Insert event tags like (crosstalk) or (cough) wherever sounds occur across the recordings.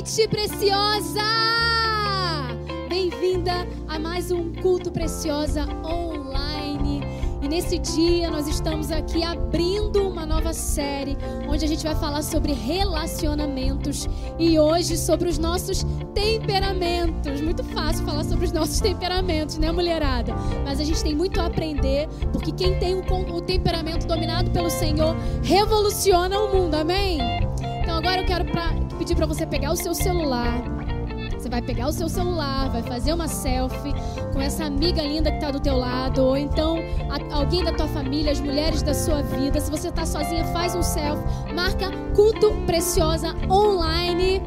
noite, preciosa! Bem-vinda a mais um culto preciosa online. E nesse dia nós estamos aqui abrindo uma nova série onde a gente vai falar sobre relacionamentos e hoje sobre os nossos temperamentos. Muito fácil falar sobre os nossos temperamentos, né, mulherada? Mas a gente tem muito a aprender, porque quem tem o temperamento dominado pelo Senhor revoluciona o mundo. Amém? Então agora eu quero pra, pedir para você pegar o seu celular. Você vai pegar o seu celular, vai fazer uma selfie com essa amiga linda que está do teu lado, ou então a, alguém da tua família, as mulheres da sua vida. Se você está sozinha, faz um selfie, marca Culto Preciosa Online.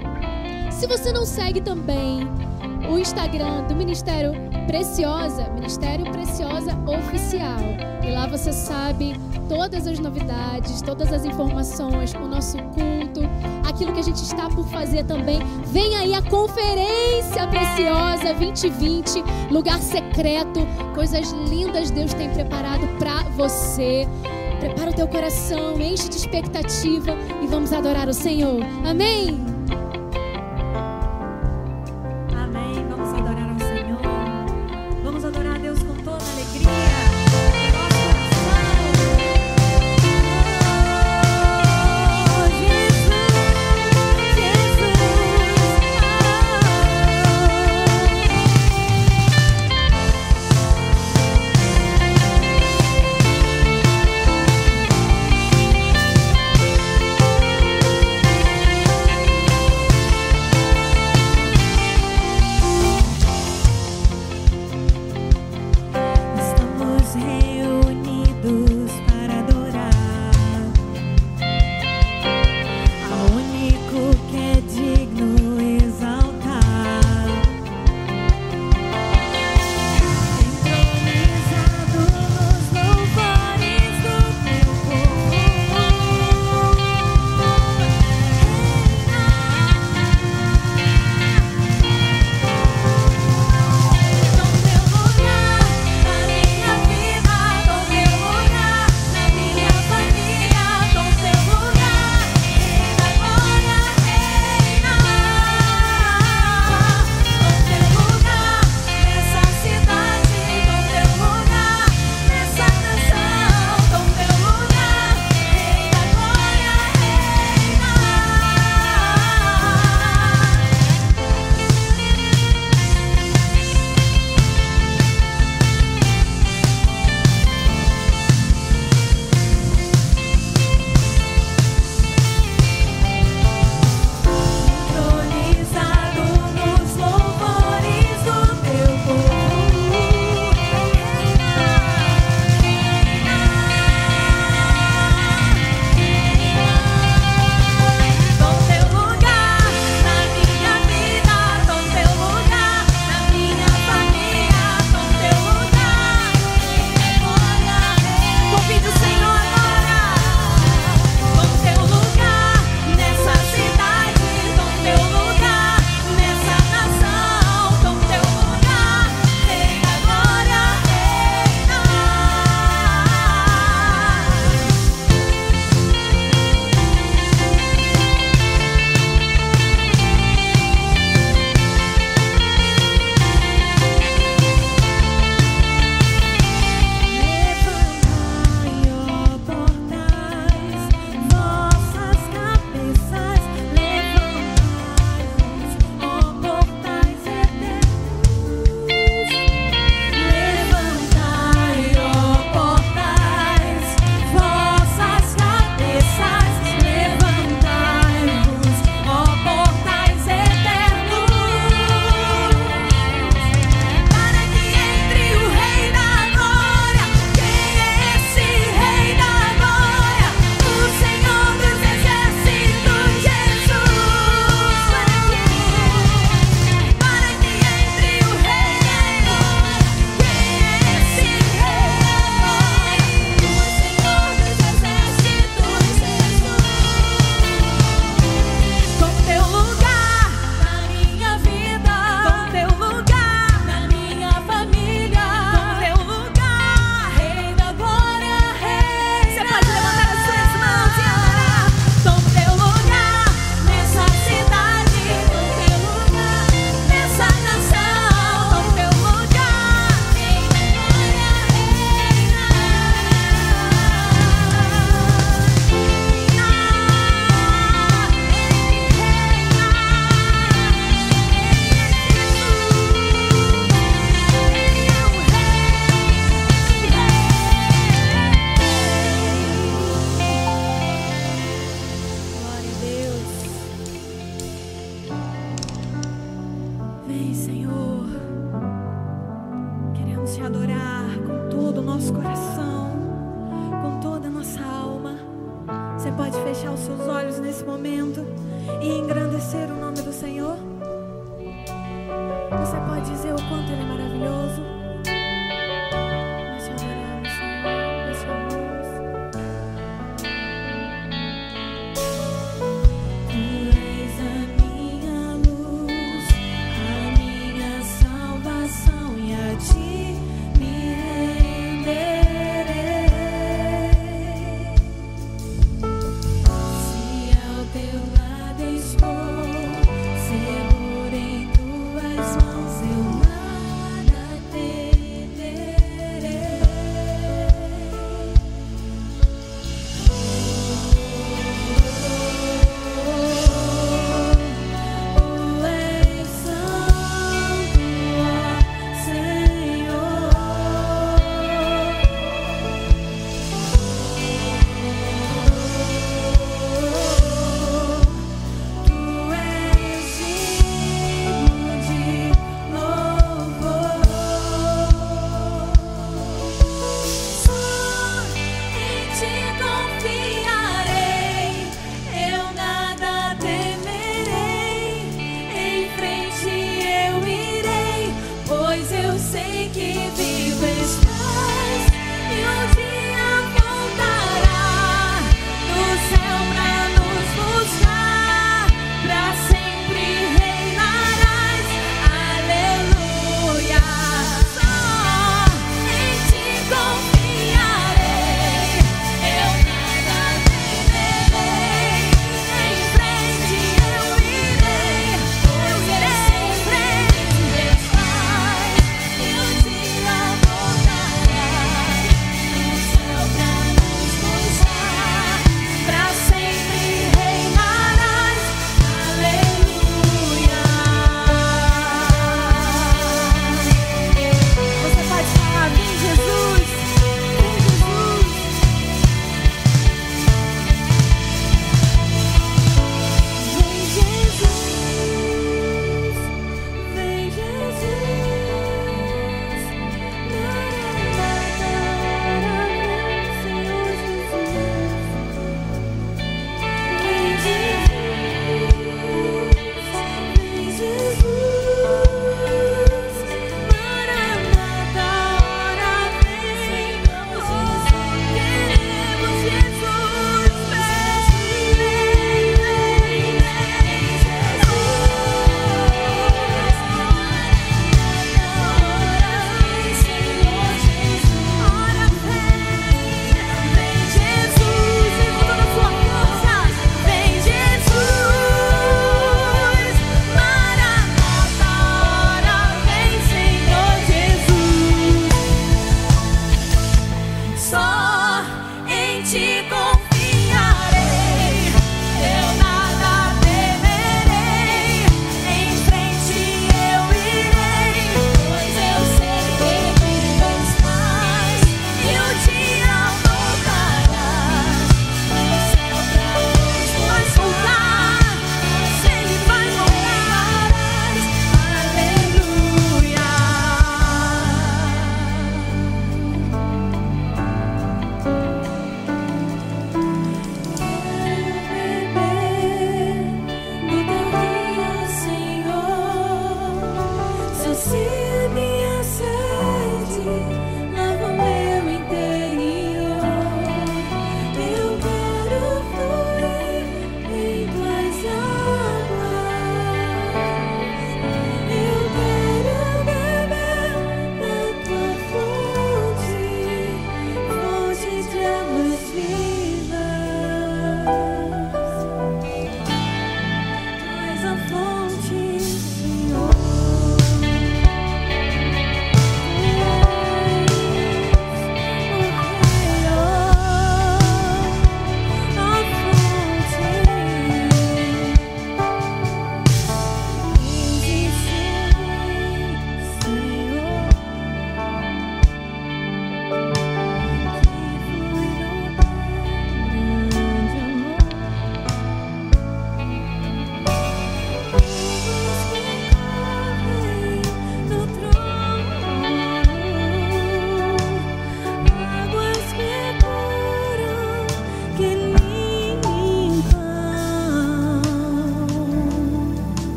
Se você não segue também o Instagram do Ministério Preciosa, Ministério Preciosa Oficial. E lá você sabe todas as novidades, todas as informações, o nosso culto, aquilo que a gente está por fazer também. Vem aí a Conferência Preciosa 2020, lugar secreto, coisas lindas Deus tem preparado para você. Prepara o teu coração, enche de expectativa e vamos adorar o Senhor. Amém.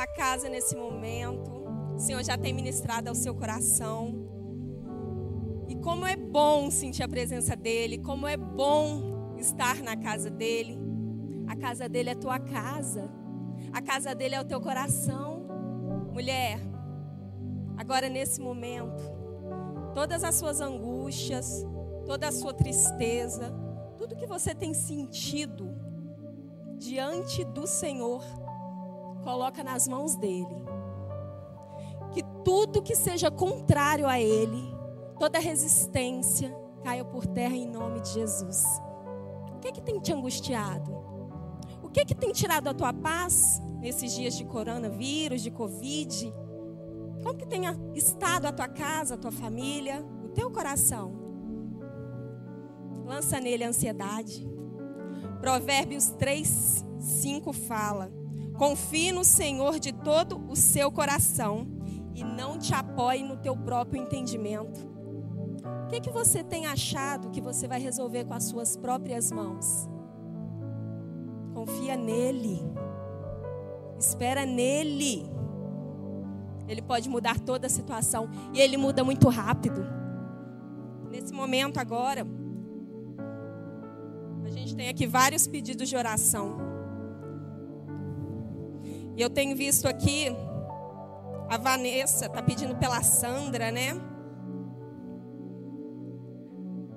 Sua casa nesse momento, o Senhor já tem ministrado ao seu coração. E como é bom sentir a presença dEle, como é bom estar na casa dEle. A casa dEle é tua casa, a casa dEle é o teu coração. Mulher, agora nesse momento, todas as suas angústias, toda a sua tristeza, tudo que você tem sentido diante do Senhor, coloca nas mãos dele. Que tudo que seja contrário a ele, toda resistência, caia por terra em nome de Jesus. O que é que tem te angustiado? O que é que tem tirado a tua paz nesses dias de coronavírus, de covid? Como que tenha estado a tua casa, a tua família, o teu coração? Lança nele a ansiedade. Provérbios 3, 5 fala: Confie no Senhor de todo o seu coração e não te apoie no teu próprio entendimento. O que, que você tem achado que você vai resolver com as suas próprias mãos? Confia nele. Espera nele. Ele pode mudar toda a situação e ele muda muito rápido. Nesse momento agora, a gente tem aqui vários pedidos de oração. E eu tenho visto aqui a Vanessa tá pedindo pela Sandra, né?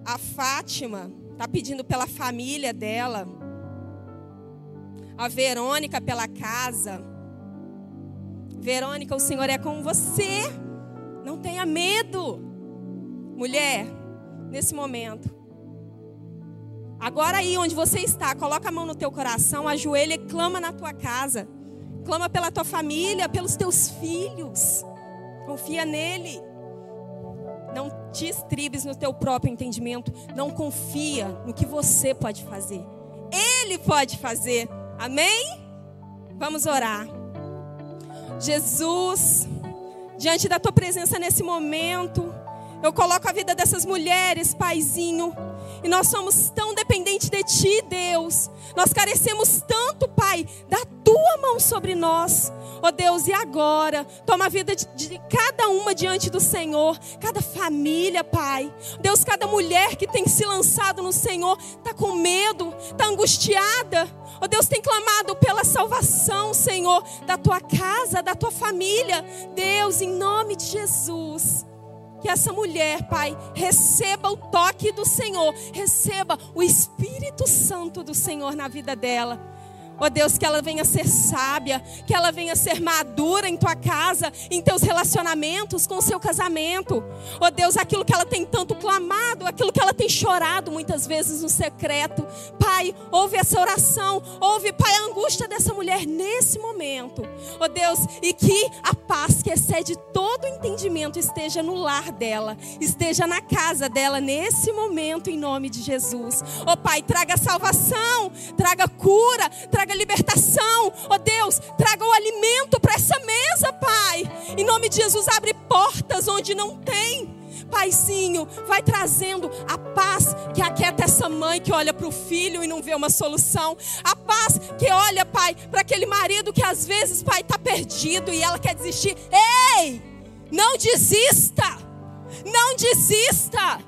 A Fátima tá pedindo pela família dela. A Verônica pela casa. Verônica, o Senhor é com você. Não tenha medo. Mulher, nesse momento, Agora aí onde você está, coloca a mão no teu coração, ajoelha e clama na tua casa. Clama pela tua família, pelos teus filhos. Confia nele. Não te estribes no teu próprio entendimento. Não confia no que você pode fazer. Ele pode fazer. Amém? Vamos orar. Jesus, diante da tua presença nesse momento, eu coloco a vida dessas mulheres, Paizinho. E nós somos tão dependentes de Ti, Deus. Nós carecemos tanto, Pai, da Tua mão sobre nós. Ó oh, Deus, e agora? Toma a vida de, de, cada uma diante do Senhor. Cada família, Pai. Deus, cada mulher que tem se lançado no Senhor está com medo, está angustiada. Ó oh, Deus, tem clamado pela salvação, Senhor, da tua casa, da tua família. Deus, em nome de Jesus que essa mulher, Pai, receba o toque do Senhor, receba o Espírito Santo do Senhor na vida dela. Ó oh Deus, que ela venha ser sábia, que ela venha ser madura em tua casa, em teus relacionamentos, com o seu casamento. Ó oh Deus, aquilo que ela tem tanto clamado, aquilo que ela tem chorado muitas vezes no secreto. Pai, ouve essa oração, ouve, Pai, a angústia dessa mulher nesse momento. Ó oh Deus, e que a paz que excede todo entendimento esteja no lar dela, esteja na casa dela nesse momento, em nome de Jesus. Ó Pai, traga salvação, traga cura, traga traga libertação. Ó oh Deus, traga o alimento para essa mesa, Pai. Em nome de Jesus, abre portas onde não tem. paizinho, vai trazendo a paz que aquieta essa mãe que olha para o filho e não vê uma solução. A paz que olha, pai, para aquele marido que às vezes, pai, está perdido e ela quer desistir. Ei, não desista, não desista.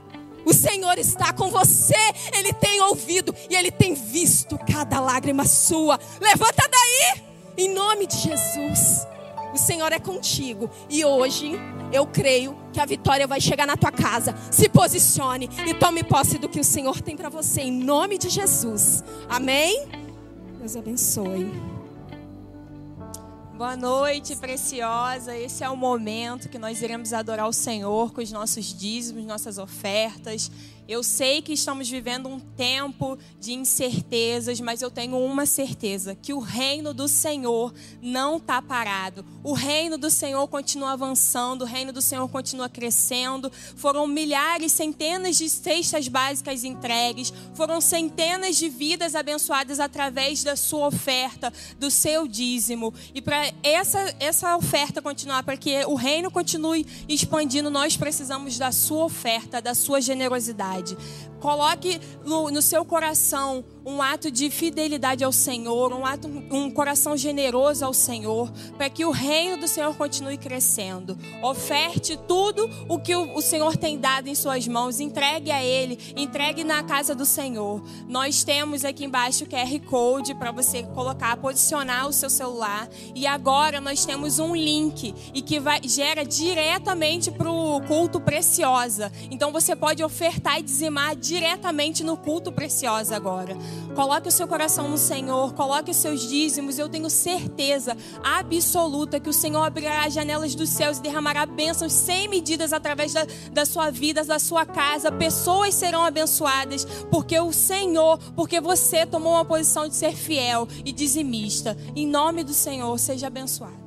O Senhor está com você, Ele tem ouvido e Ele tem visto cada lágrima sua. Levanta daí, em nome de Jesus. O Senhor é contigo e hoje eu creio que a vitória vai chegar na tua casa. Se posicione e tome posse do que o Senhor tem para você, em nome de Jesus. Amém? Deus abençoe. Boa noite, preciosa. Esse é o momento que nós iremos adorar o Senhor com os nossos dízimos, nossas ofertas. Eu sei que estamos vivendo um tempo de incertezas, mas eu tenho uma certeza: que o reino do Senhor não está parado. O reino do Senhor continua avançando, o reino do Senhor continua crescendo. Foram milhares, centenas de cestas básicas entregues, foram centenas de vidas abençoadas através da sua oferta, do seu dízimo. E para essa, essa oferta continuar, para que o reino continue expandindo, nós precisamos da sua oferta, da sua generosidade fidelidade. Coloque no, no, seu coração um ato de fidelidade ao Senhor, um, ato, um coração generoso ao Senhor, para que o reino do Senhor continue crescendo. Oferte tudo o que o, Senhor tem dado em suas mãos, entregue a Ele, entregue na casa do Senhor. Nós temos aqui embaixo o QR Code para você colocar, posicionar o seu celular. E agora nós temos um link e que vai, gera diretamente para o culto preciosa. Então você pode ofertar e dizimar diretamente no culto preciosa agora. Coloque o seu coração no Senhor, coloque os seus dízimos. Eu tenho certeza absoluta que o Senhor abrirá as janelas dos céus e derramará bênçãos sem medidas através da, da sua vida, da sua casa. Pessoas serão abençoadas porque o Senhor, porque você tomou uma posição de ser fiel e dizimista. Em nome do Senhor, seja abençoado.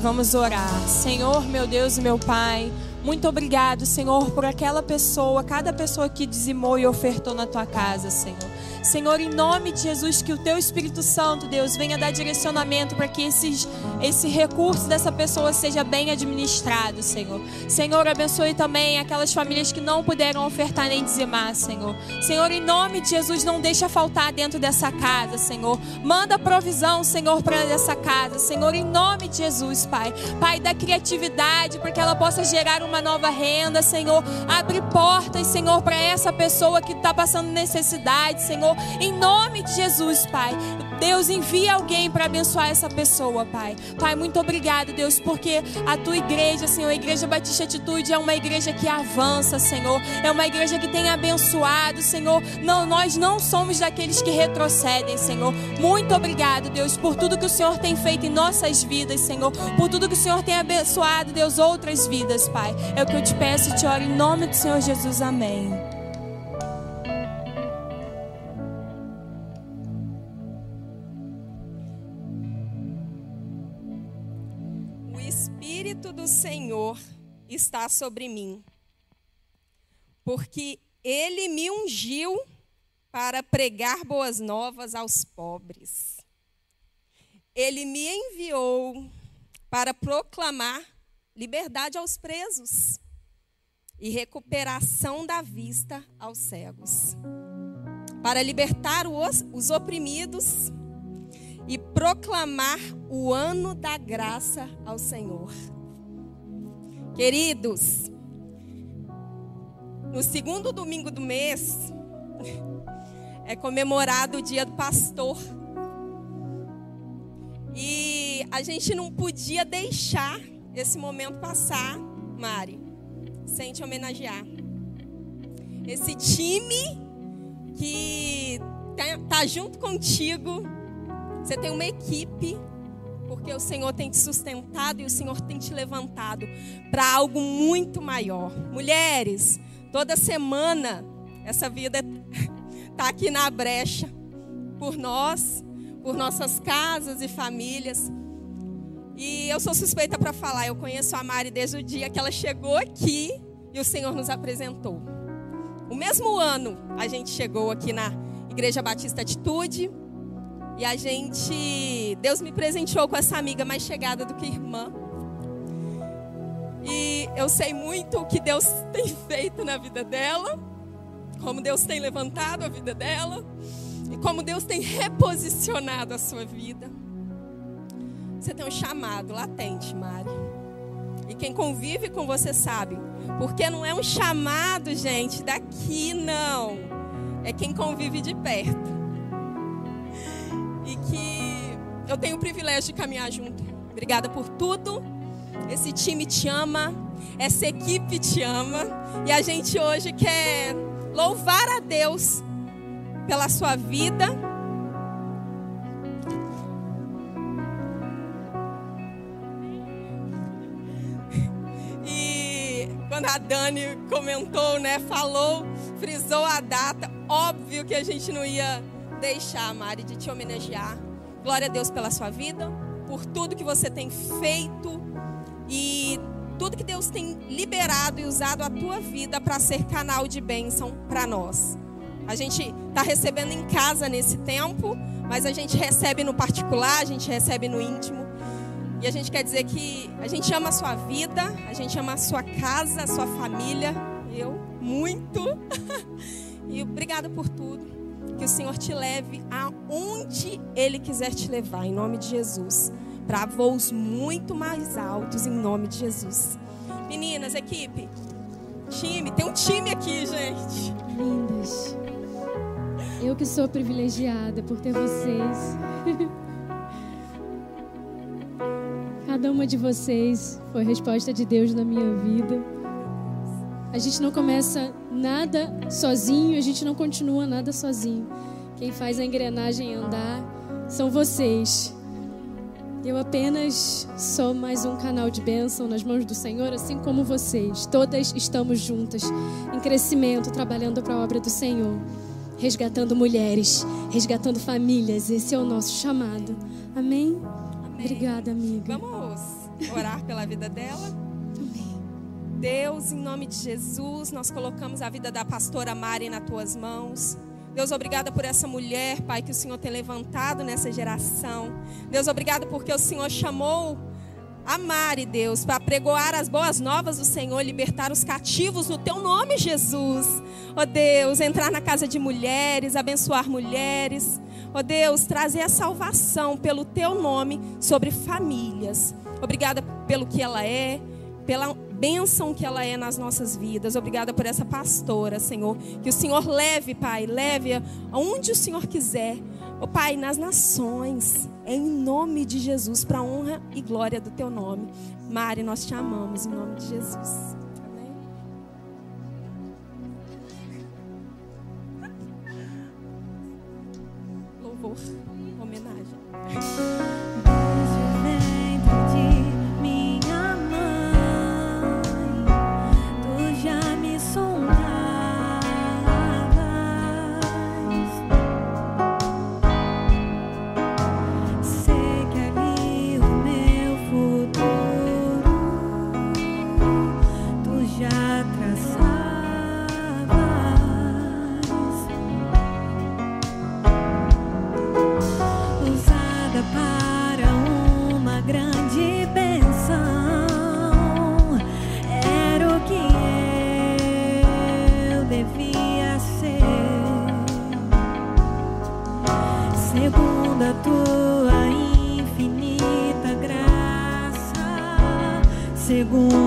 Vamos orar. Senhor, meu Deus e meu Pai, muito obrigado, Senhor, por aquela pessoa, cada pessoa que dizimou e ofertou na tua casa, Senhor. Senhor, em nome de Jesus, que o teu Espírito Santo, Deus, venha dar direcionamento para que esses, esse recurso dessa pessoa seja bem administrado, Senhor. Senhor, abençoe também aquelas famílias que não puderam ofertar nem dizimar, Senhor. Senhor, em nome de Jesus, não deixa faltar dentro dessa casa, Senhor. Manda provisão, Senhor, para essa casa, Senhor, em nome de Jesus, Pai. Pai, dá criatividade para que ela possa gerar uma nova renda, Senhor. Abre portas, Senhor, para essa pessoa que está passando necessidade, Senhor. Em nome de Jesus, Pai. Deus, envia alguém para abençoar essa pessoa, Pai. Pai, muito obrigado, Deus, porque a tua igreja, Senhor, a Igreja Batista Atitude é uma igreja que avança, Senhor. É uma igreja que tem abençoado, Senhor. Não, nós não somos daqueles que retrocedem, Senhor. Muito obrigado, Deus, por tudo que o Senhor tem feito em nossas vidas, Senhor. Por tudo que o Senhor tem abençoado, Deus, outras vidas, Pai. É o que eu te peço e te oro em nome do Senhor Jesus. Amém. Senhor está sobre mim, porque ele me ungiu para pregar boas novas aos pobres. Ele me enviou para proclamar liberdade aos presos e recuperação da vista aos cegos, para libertar os, os oprimidos e proclamar o ano da graça ao Senhor. Queridos, no segundo domingo do mês é comemorado o dia do pastor. E a gente não podia deixar esse momento passar, Mari, sem te homenagear. Esse time que tá, tá junto contigo você tem uma equipe, porque o Senhor tem te sustentado e o Senhor tem te levantado para algo muito maior. Mulheres, toda semana essa vida está (laughs) aqui na brecha por nós, por nossas casas e famílias. E eu sou suspeita para falar, eu conheço a Mari desde o dia que ela chegou aqui e o Senhor nos apresentou. O mesmo ano a gente chegou aqui na Igreja Batista Atitude. E a gente, Deus me presenteou com essa amiga mais chegada do que irmã. E eu sei muito o que Deus (laughs) tem feito na vida dela, como Deus tem levantado a vida dela e como Deus tem reposicionado a sua vida. Você tem um chamado latente, Mari. E quem convive com você sabe, porque não é um chamado, gente, daqui não. É quem convive de perto e que eu tenho o privilégio de caminhar junto. Obrigada por tudo. Esse time te ama, essa equipe te ama e a gente hoje quer louvar a Deus pela sua vida. E quando a Dani comentou, né, falou, frisou a data, óbvio que a gente não ia deixar, Mari, de te homenagear. Glória a Deus pela sua vida, por tudo que você tem feito e tudo que Deus tem liberado e usado a tua vida para ser canal de bênção para nós. A gente está recebendo em casa nesse tempo, mas a gente recebe no particular, a gente recebe no íntimo. E a gente quer dizer que a gente ama a sua vida, a gente ama a sua casa, a sua família. Eu, muito. (laughs) e obrigada por tudo. Que o Senhor te leve aonde Ele quiser te levar, em nome de Jesus. Para voos muito mais altos, em nome de Jesus. Meninas, equipe, time, tem um time aqui, gente. Lindas. Eu que sou privilegiada por ter vocês. (laughs) Cada uma de vocês foi resposta de Deus na minha vida. A gente não começa nada sozinho, a gente não continua nada sozinho. Quem faz a engrenagem andar são vocês. Eu apenas sou mais um canal de bênção nas mãos do Senhor, assim como vocês. Todas estamos juntas, em crescimento, trabalhando para a obra do Senhor, resgatando mulheres, resgatando famílias. Esse é o nosso chamado. Amém? Amém. Obrigada, amiga. Vamos orar pela vida dela? Deus, em nome de Jesus, nós colocamos a vida da pastora Mari nas tuas mãos. Deus, obrigada por essa mulher, Pai, que o Senhor tem levantado nessa geração. Deus, obrigada porque o Senhor chamou a Mari, Deus, para pregoar as boas novas do Senhor, libertar os cativos no teu nome, Jesus. Ó oh, Deus, entrar na casa de mulheres, abençoar mulheres. Ó oh, Deus, trazer a salvação pelo teu nome sobre famílias. Obrigada pelo que ela é, pela bênção que ela é nas nossas vidas. Obrigada por essa pastora, Senhor. Que o Senhor leve, Pai, leve aonde o Senhor quiser. Oh, Pai, nas nações, em nome de Jesus, para honra e glória do teu nome. Mari, nós te amamos em nome de Jesus. Amém. Louvor, homenagem. segundo.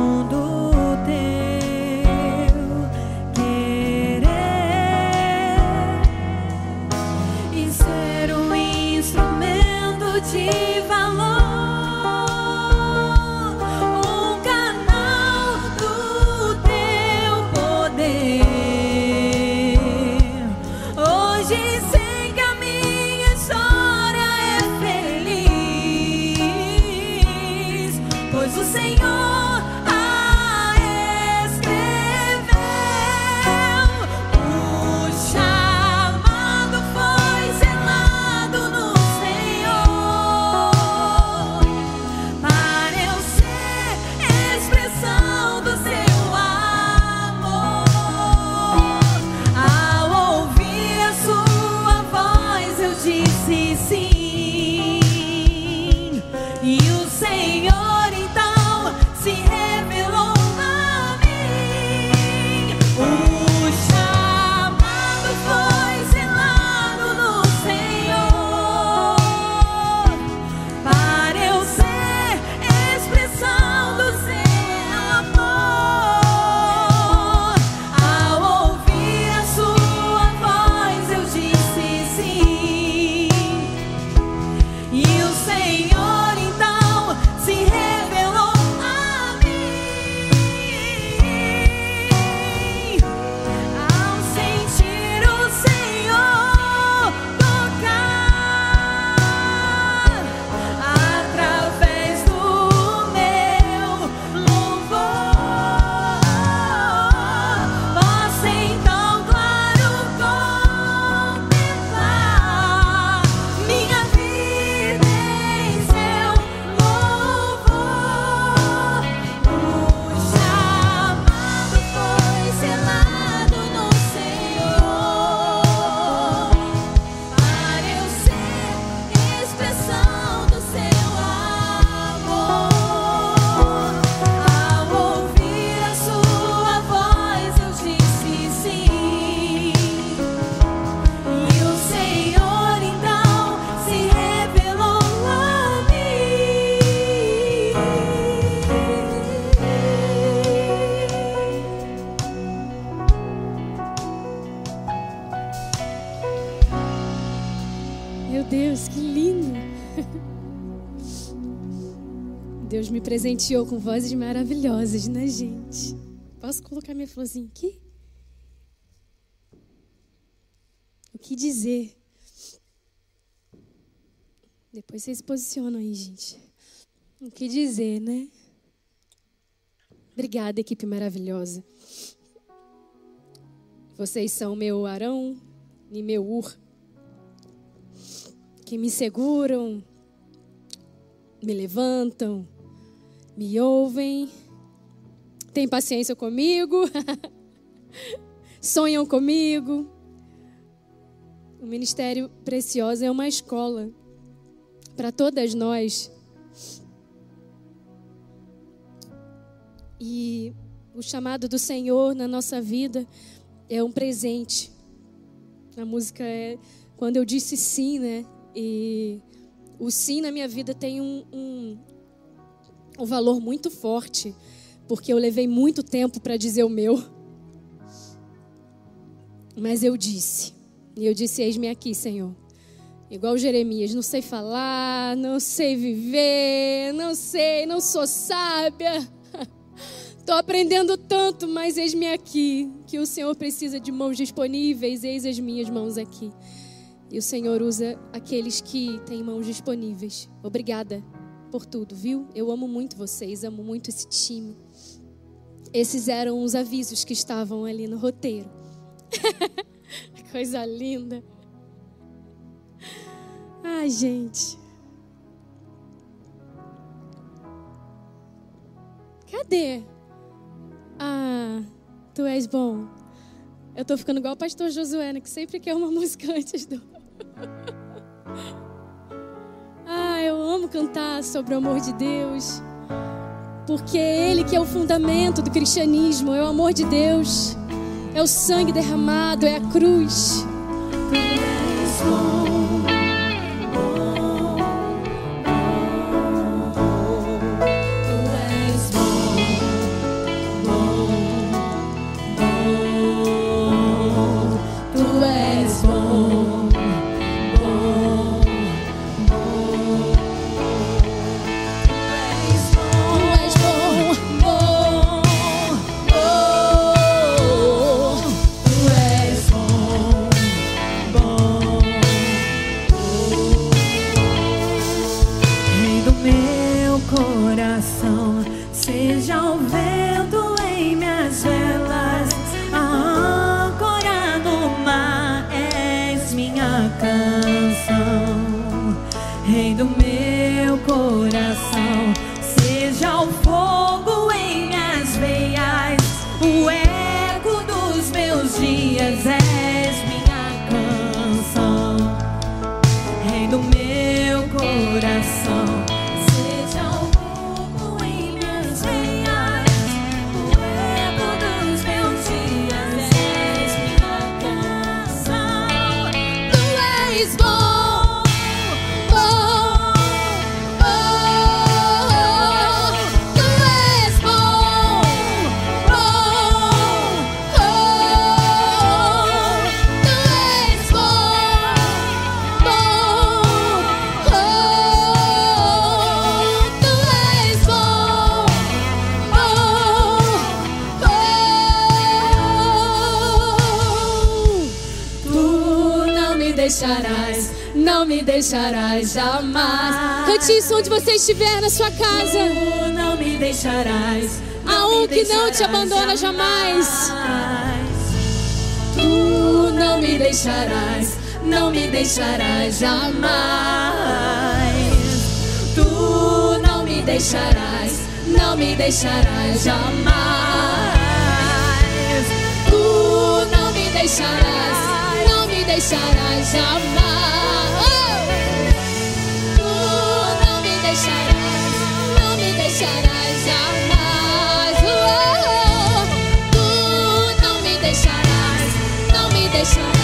Presenteou com vozes maravilhosas, né, gente? Posso colocar minha florzinha aqui? O que dizer? Depois vocês posicionam aí, gente. O que dizer, né? Obrigada, equipe maravilhosa. Vocês são meu Arão e meu Ur, que me seguram, me levantam, me ouvem, têm paciência comigo, (laughs) sonham comigo. O Ministério Preciosa é uma escola para todas nós. E o chamado do Senhor na nossa vida é um presente. A música é quando eu disse sim, né? E o sim na minha vida tem um, um, um valor muito forte, porque eu levei muito tempo para dizer o meu. Mas eu disse. E eu disse: Eis-me aqui, Senhor. Igual Jeremias, não sei falar, não sei viver, não sei, não sou sábia. (laughs) Estou aprendendo tanto, mas eis-me aqui, que o Senhor precisa de mãos disponíveis, eis as minhas mãos aqui. E o Senhor usa aqueles que têm mãos disponíveis. Obrigada por tudo, viu? Eu amo muito vocês, amo muito esse time. Esses eram os avisos que estavam ali no roteiro. (laughs) Coisa linda. Ai, gente. Cadê? Ah, tu és bom. Eu tô ficando igual o pastor Josué, né, que sempre quer uma (laughs) música antes do. (laughs) eu amo cantar sobre o amor de Deus. Porque é Ele que é o fundamento do cristianismo, é o amor de Deus, é o sangue derramado, é a cruz. Deixarás jamais. Cante isso onde você estiver na sua casa. Tu não me deixarás. Há um que não te abandona jamais. Tu não me deixarás, não me deixarás jamais. Tu não me deixarás, não me deixarás jamais. Tu não me deixarás deixarás jamais. Não me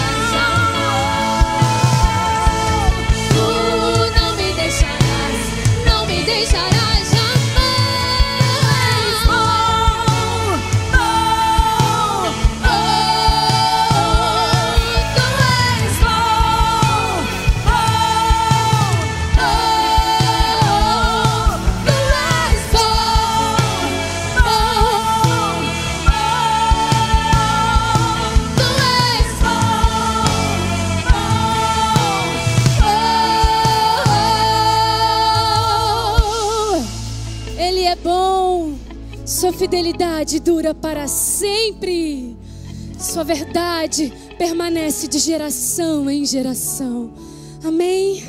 fidelidade dura para sempre. Sua verdade permanece de geração em geração. Amém.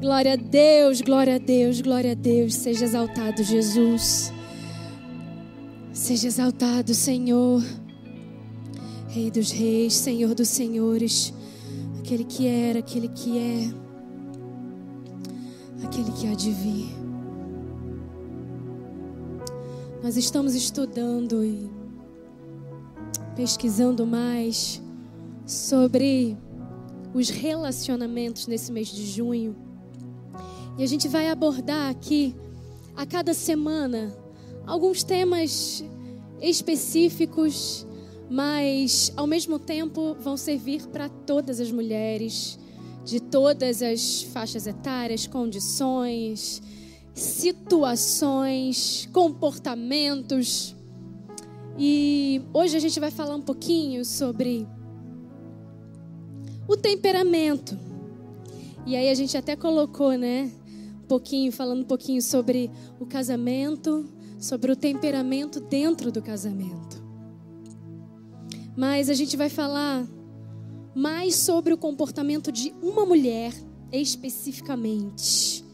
Glória a Deus, glória a Deus, glória a Deus. Seja exaltado, Jesus. Seja exaltado, Senhor. Rei dos reis, Senhor dos senhores. Aquele que era, aquele que é. Aquele que há de vir. Nós estamos estudando e pesquisando mais sobre os relacionamentos nesse mês de junho. E a gente vai abordar aqui, a cada semana, alguns temas específicos, mas ao mesmo tempo vão servir para todas as mulheres, de todas as faixas etárias, condições, situações, comportamentos. E hoje a gente vai falar um pouquinho sobre o temperamento. E aí a gente até colocou, né? Um pouquinho, falando um pouquinho sobre o casamento, sobre o temperamento dentro do casamento. Mas a gente vai falar mais sobre o comportamento de uma mulher especificamente.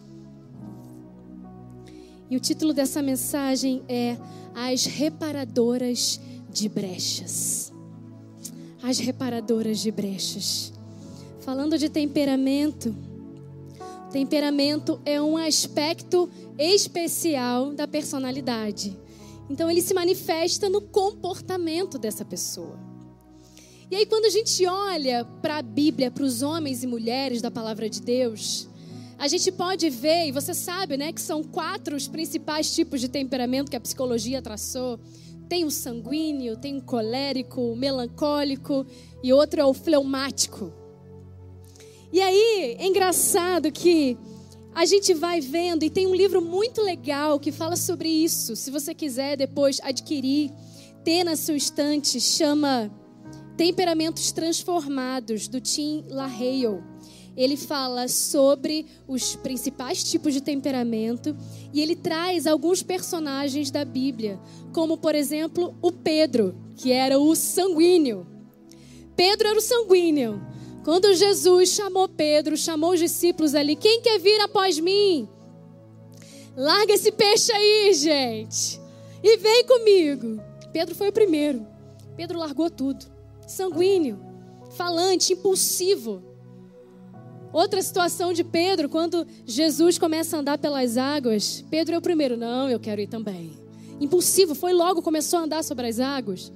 E o título dessa mensagem é As Reparadoras de Brechas. As Reparadoras de Brechas. Falando de temperamento, temperamento é um aspecto especial da personalidade. Então ele se manifesta no comportamento dessa pessoa. E aí quando a gente olha para a Bíblia, para os homens e mulheres da palavra de Deus, a gente pode ver, e você sabe, né, que são quatro os principais tipos de temperamento que a psicologia traçou. Tem o sanguíneo, tem o colérico, o melancólico e outro é o fleumático. E aí, é engraçado que a gente vai vendo, e tem um livro muito legal que fala sobre isso. Se você quiser depois adquirir, ter na sua estante, chama Temperamentos Transformados, do Tim LaHale. Ele fala sobre os principais tipos de temperamento e ele traz alguns personagens da Bíblia, como por exemplo o Pedro, que era o sanguíneo. Pedro era o sanguíneo. Quando Jesus chamou Pedro, chamou os discípulos ali, quem quer vir após mim? Larga esse peixe aí, gente. E vem comigo. Pedro foi o primeiro. Pedro largou tudo. Sanguíneo, falante, impulsivo. Outra situação de Pedro, quando Jesus começa a andar pelas águas, Pedro é o primeiro. Não, eu quero ir também. Impulsivo, foi logo, começou a andar sobre as águas.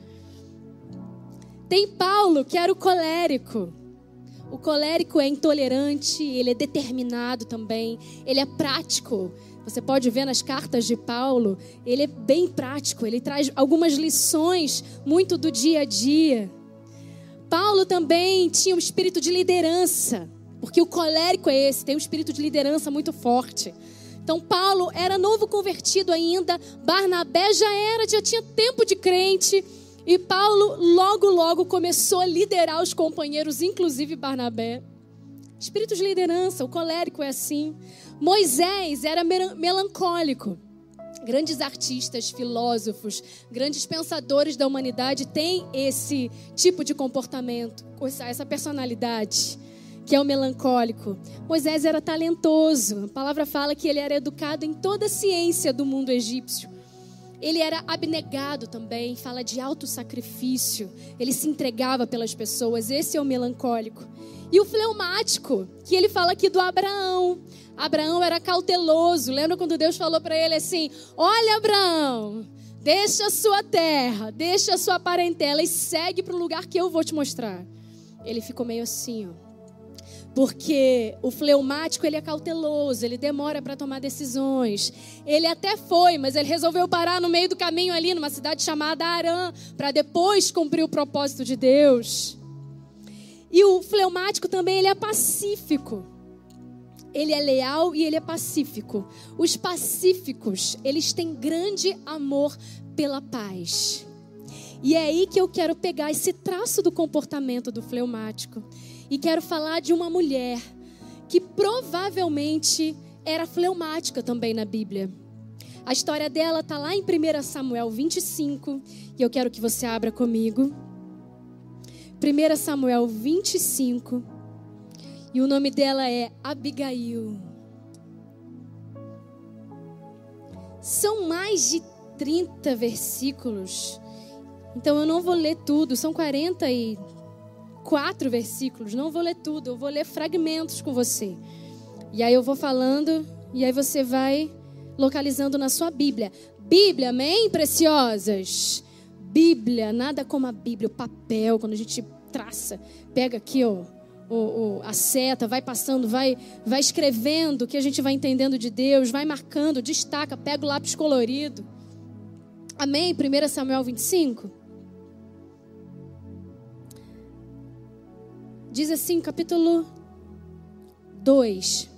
Tem Paulo, que era o colérico. O colérico é intolerante, ele é determinado também, ele é prático. Você pode ver nas cartas de Paulo, ele é bem prático, ele traz algumas lições muito do dia a dia. Paulo também tinha um espírito de liderança, porque o colérico é esse, tem um espírito de liderança muito forte. Então, Paulo era novo convertido ainda, Barnabé já era, já tinha tempo de crente. E Paulo logo, logo começou a liderar os companheiros, inclusive Barnabé. Espírito de liderança, o colérico é assim. Moisés era melancólico. Grandes artistas, filósofos, grandes pensadores da humanidade têm esse tipo de comportamento, essa personalidade, que é o melancólico. Moisés era talentoso. A palavra fala que ele era educado em toda a ciência do mundo egípcio. Ele era abnegado também, fala de alto sacrifício. Ele se entregava pelas pessoas. Esse é o melancólico. E o fleumático, que ele fala aqui do Abraão. Abraão era cauteloso. Lembra quando Deus falou para ele assim: Olha, Abraão, deixa a sua terra, deixa a sua parentela e segue para o lugar que eu vou te mostrar. Ele ficou meio assim, ó. Porque o fleumático ele é cauteloso, ele demora para tomar decisões. Ele até foi, mas ele resolveu parar no meio do caminho ali numa cidade chamada Arã, para depois cumprir o propósito de Deus. E o fleumático também ele é pacífico. Ele é leal e ele é pacífico. Os pacíficos, eles têm grande amor pela paz. E é aí que eu quero pegar esse traço do comportamento do fleumático e quero falar de uma mulher que provavelmente era fleumática também na Bíblia. A história dela está lá em 1 Samuel 25, e eu quero que você abra comigo. 1 Samuel 25, e o nome dela é Abigail. São mais de 30 versículos, então eu não vou ler tudo, são 40 e 44 versículos, não vou ler tudo, eu vou ler fragmentos com você. E aí eu vou falando e aí você vai localizando na sua Bíblia. Bíblia, amém, preciosas? Bíblia, nada como a Bíblia, o papel, quando a gente traça, pega aqui, ó, o, a seta, vai passando, vai, vai escrevendo o que a gente vai entendendo de Deus, vai marcando, destaca, pega o lápis colorido. Amém? 1 Samuel 25. Diz assim, capítulo 2.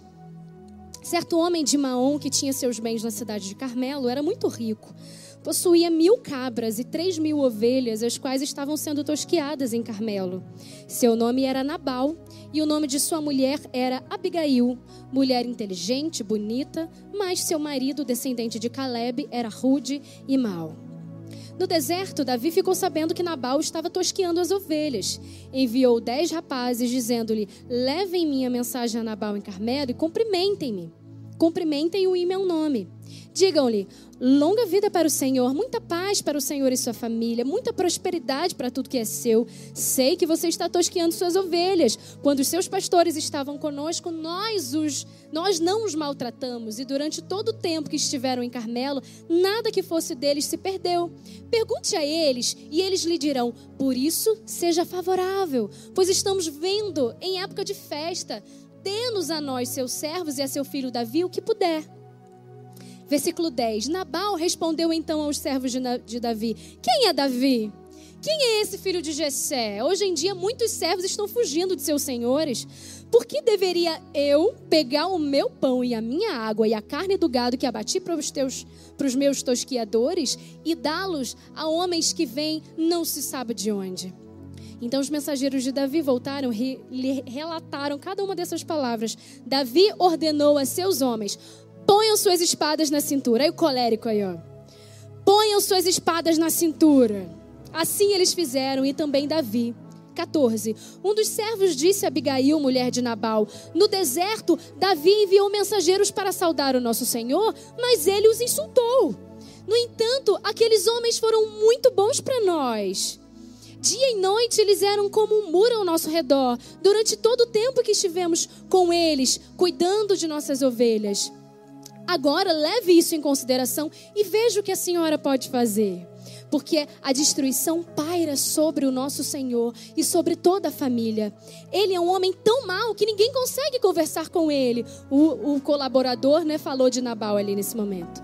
Certo homem de Maom, que tinha seus bens na cidade de Carmelo, era muito rico. Possuía mil cabras e três mil ovelhas, as quais estavam sendo tosquiadas em Carmelo. Seu nome era Nabal e o nome de sua mulher era Abigail, mulher inteligente, bonita, mas seu marido, descendente de Caleb, era rude e mau. No deserto, Davi ficou sabendo que Nabal estava tosqueando as ovelhas. Enviou dez rapazes, dizendo-lhe: Levem minha mensagem a Nabal em Carmelo e cumprimentem-me. Cumprimentem-o em meu nome. Digam-lhe: longa vida para o Senhor, muita paz para o Senhor e sua família, muita prosperidade para tudo que é seu. Sei que você está tosqueando suas ovelhas. Quando os seus pastores estavam conosco, nós os nós não os maltratamos e durante todo o tempo que estiveram em Carmelo, nada que fosse deles se perdeu. Pergunte a eles e eles lhe dirão: "Por isso seja favorável, pois estamos vendo em época de festa. Dê-nos a nós, seus servos e a seu filho Davi o que puder." Versículo 10: Nabal respondeu então aos servos de Davi: Quem é Davi? Quem é esse filho de Jessé? Hoje em dia muitos servos estão fugindo de seus senhores. Por que deveria eu pegar o meu pão e a minha água e a carne do gado que abati para os, teus, para os meus tosquiadores e dá-los a homens que vêm não se sabe de onde? Então os mensageiros de Davi voltaram e lhe relataram cada uma dessas palavras. Davi ordenou a seus homens: Ponham suas espadas na cintura. Aí o colérico aí, ó. Ponham suas espadas na cintura. Assim eles fizeram e também Davi. 14. Um dos servos disse a Abigail, mulher de Nabal: No deserto, Davi enviou mensageiros para saudar o nosso Senhor, mas ele os insultou. No entanto, aqueles homens foram muito bons para nós. Dia e noite eles eram como um muro ao nosso redor, durante todo o tempo que estivemos com eles, cuidando de nossas ovelhas. Agora leve isso em consideração e veja o que a senhora pode fazer. Porque a destruição paira sobre o nosso Senhor e sobre toda a família. Ele é um homem tão mau que ninguém consegue conversar com ele. O, o colaborador né, falou de Nabal ali nesse momento.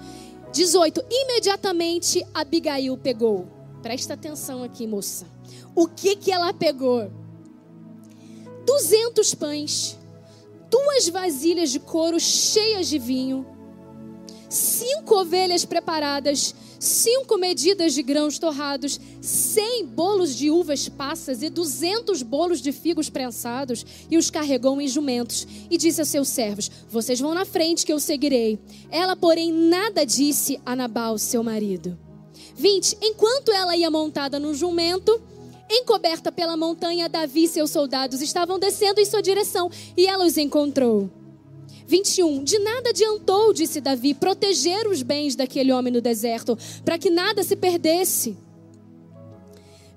18. Imediatamente Abigail pegou. Presta atenção aqui, moça. O que, que ela pegou? 200 pães, duas vasilhas de couro cheias de vinho, cinco ovelhas preparadas, cinco medidas de grãos torrados, cem bolos de uvas passas e duzentos bolos de figos prensados, e os carregou em jumentos. E disse a seus servos: Vocês vão na frente, que eu seguirei. Ela, porém, nada disse a Nabal, seu marido. 20. Enquanto ela ia montada no jumento, encoberta pela montanha, Davi e seus soldados estavam descendo em sua direção, e ela os encontrou. 21. De nada adiantou, disse Davi, proteger os bens daquele homem no deserto, para que nada se perdesse.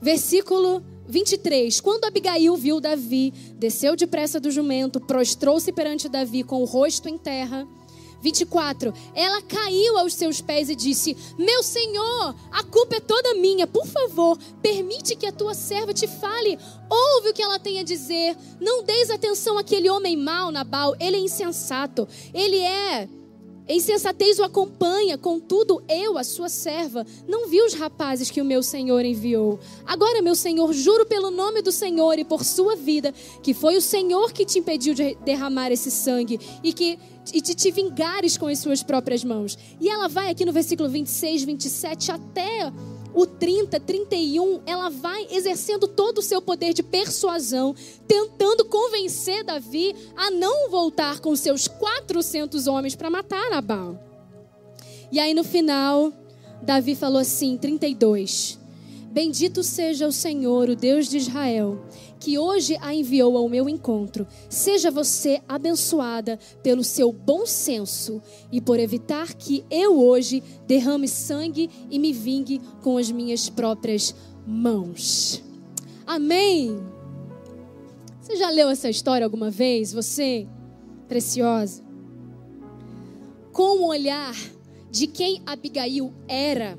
Versículo 23. Quando Abigail viu Davi, desceu depressa do jumento, prostrou-se perante Davi com o rosto em terra 24. Ela caiu aos seus pés e disse: Meu senhor, a culpa é toda minha. Por favor, permite que a tua serva te fale. Ouve o que ela tem a dizer. Não deis atenção àquele homem mau, Nabal. Ele é insensato. Ele é insensatez o acompanha, contudo, eu, a sua serva, não vi os rapazes que o meu senhor enviou. Agora, meu senhor, juro pelo nome do Senhor e por sua vida, que foi o Senhor que te impediu de derramar esse sangue e que e de te vingares com as suas próprias mãos. E ela vai aqui no versículo 26, 27 até o 30, 31, ela vai exercendo todo o seu poder de persuasão, tentando convencer Davi a não voltar com seus 400 homens para matar Nabal. E aí no final, Davi falou assim, 32. Bendito seja o Senhor, o Deus de Israel, que hoje a enviou ao meu encontro. Seja você abençoada pelo seu bom senso e por evitar que eu hoje derrame sangue e me vingue com as minhas próprias mãos. Amém. Você já leu essa história alguma vez? Você, preciosa? Com o olhar de quem Abigail era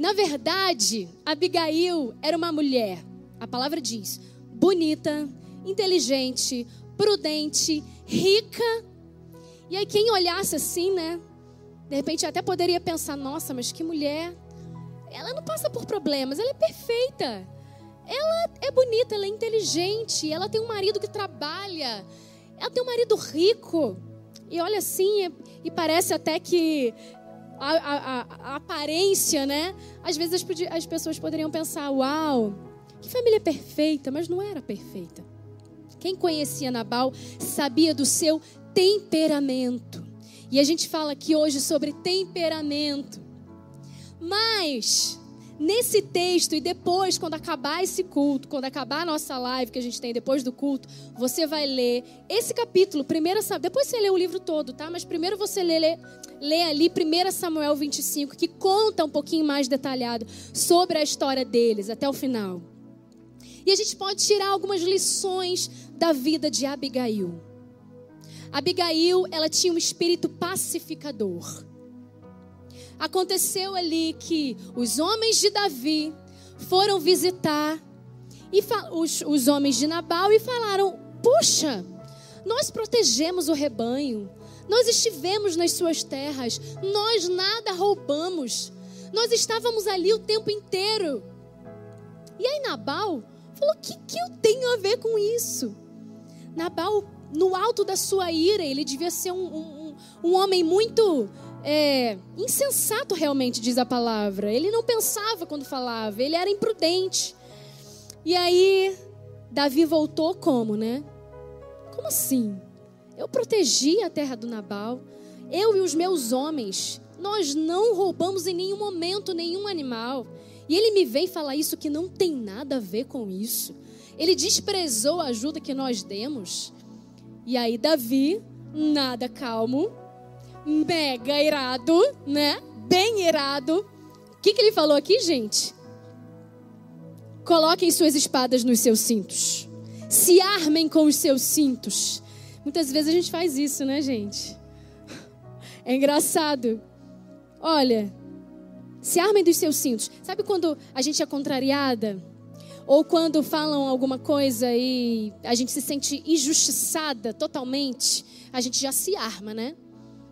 na verdade, Abigail era uma mulher, a palavra diz, bonita, inteligente, prudente, rica. E aí quem olhasse assim, né? De repente até poderia pensar: nossa, mas que mulher. Ela não passa por problemas, ela é perfeita. Ela é bonita, ela é inteligente, ela tem um marido que trabalha, ela tem um marido rico. E olha assim, e parece até que a, a, a, aparência, né? Às vezes as, as pessoas poderiam pensar: uau, que família perfeita, mas não era perfeita. Quem conhecia Nabal sabia do seu temperamento. E a gente fala aqui hoje sobre temperamento. Mas nesse texto e depois, quando acabar esse culto, quando acabar a nossa live que a gente tem depois do culto, você vai ler esse capítulo, primeiro, depois você lê o livro todo, tá? Mas primeiro você lê, lê, lê ali 1 Samuel 25, que conta um pouquinho mais detalhado sobre a história deles até o final. E a gente pode tirar algumas lições da vida de Abigail. Abigail, ela tinha um espírito pacificador aconteceu ali que os homens de Davi foram visitar e os, os homens de Nabal e falaram: Puxa, nós protegemos o rebanho, nós estivemos nas suas terras, nós nada roubamos, nós estávamos ali o tempo inteiro. E aí Nabal falou: O que, que eu tenho a ver com isso? Nabal, no alto da sua ira, ele devia ser um, um, um homem muito é, insensato, realmente, diz a palavra. Ele não pensava quando falava, ele era imprudente. E aí, Davi voltou como, né? Como assim? Eu protegi a terra do Nabal, eu e os meus homens, nós não roubamos em nenhum momento nenhum animal. E ele me vem falar isso que não tem nada a ver com isso. Ele desprezou a ajuda que nós demos. E aí, Davi, nada calmo, mega irado, né? Bem irado. O que, que ele falou aqui, gente? Coloquem suas espadas nos seus cintos. Se armem com os seus cintos. Muitas vezes a gente faz isso, né, gente? (laughs) É engraçado. Olha, se armem dos seus cintos. Sabe quando a gente é contrariada? Ou quando falam alguma coisa e a gente se sente injustiçada totalmente, a gente já se arma, né?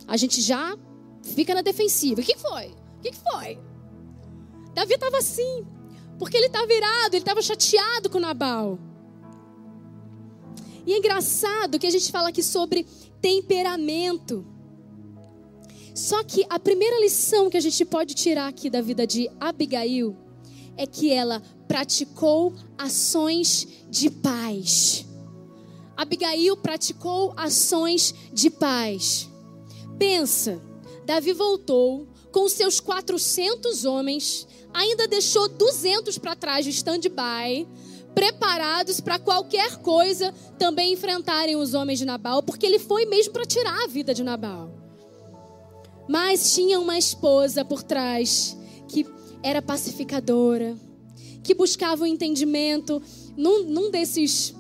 a gente já fica na defensiva. O que foi? O que foi? Davi estava assim, porque ele estava virado, ele estava chateado com Nabal. E é engraçado que a gente fala aqui sobre temperamento. Só que a primeira lição que a gente pode tirar aqui da vida de Abigail é que ela praticou ações de paz. Abigail praticou ações de paz. Pensa, Davi voltou com seus 400 homens, ainda deixou 200 para trás de stand-by, preparados para qualquer coisa também enfrentarem os homens de Nabal, porque ele foi mesmo para tirar a vida de Nabal. Mas tinha uma esposa por trás que era pacificadora, que buscava o entendimento. Num, num desses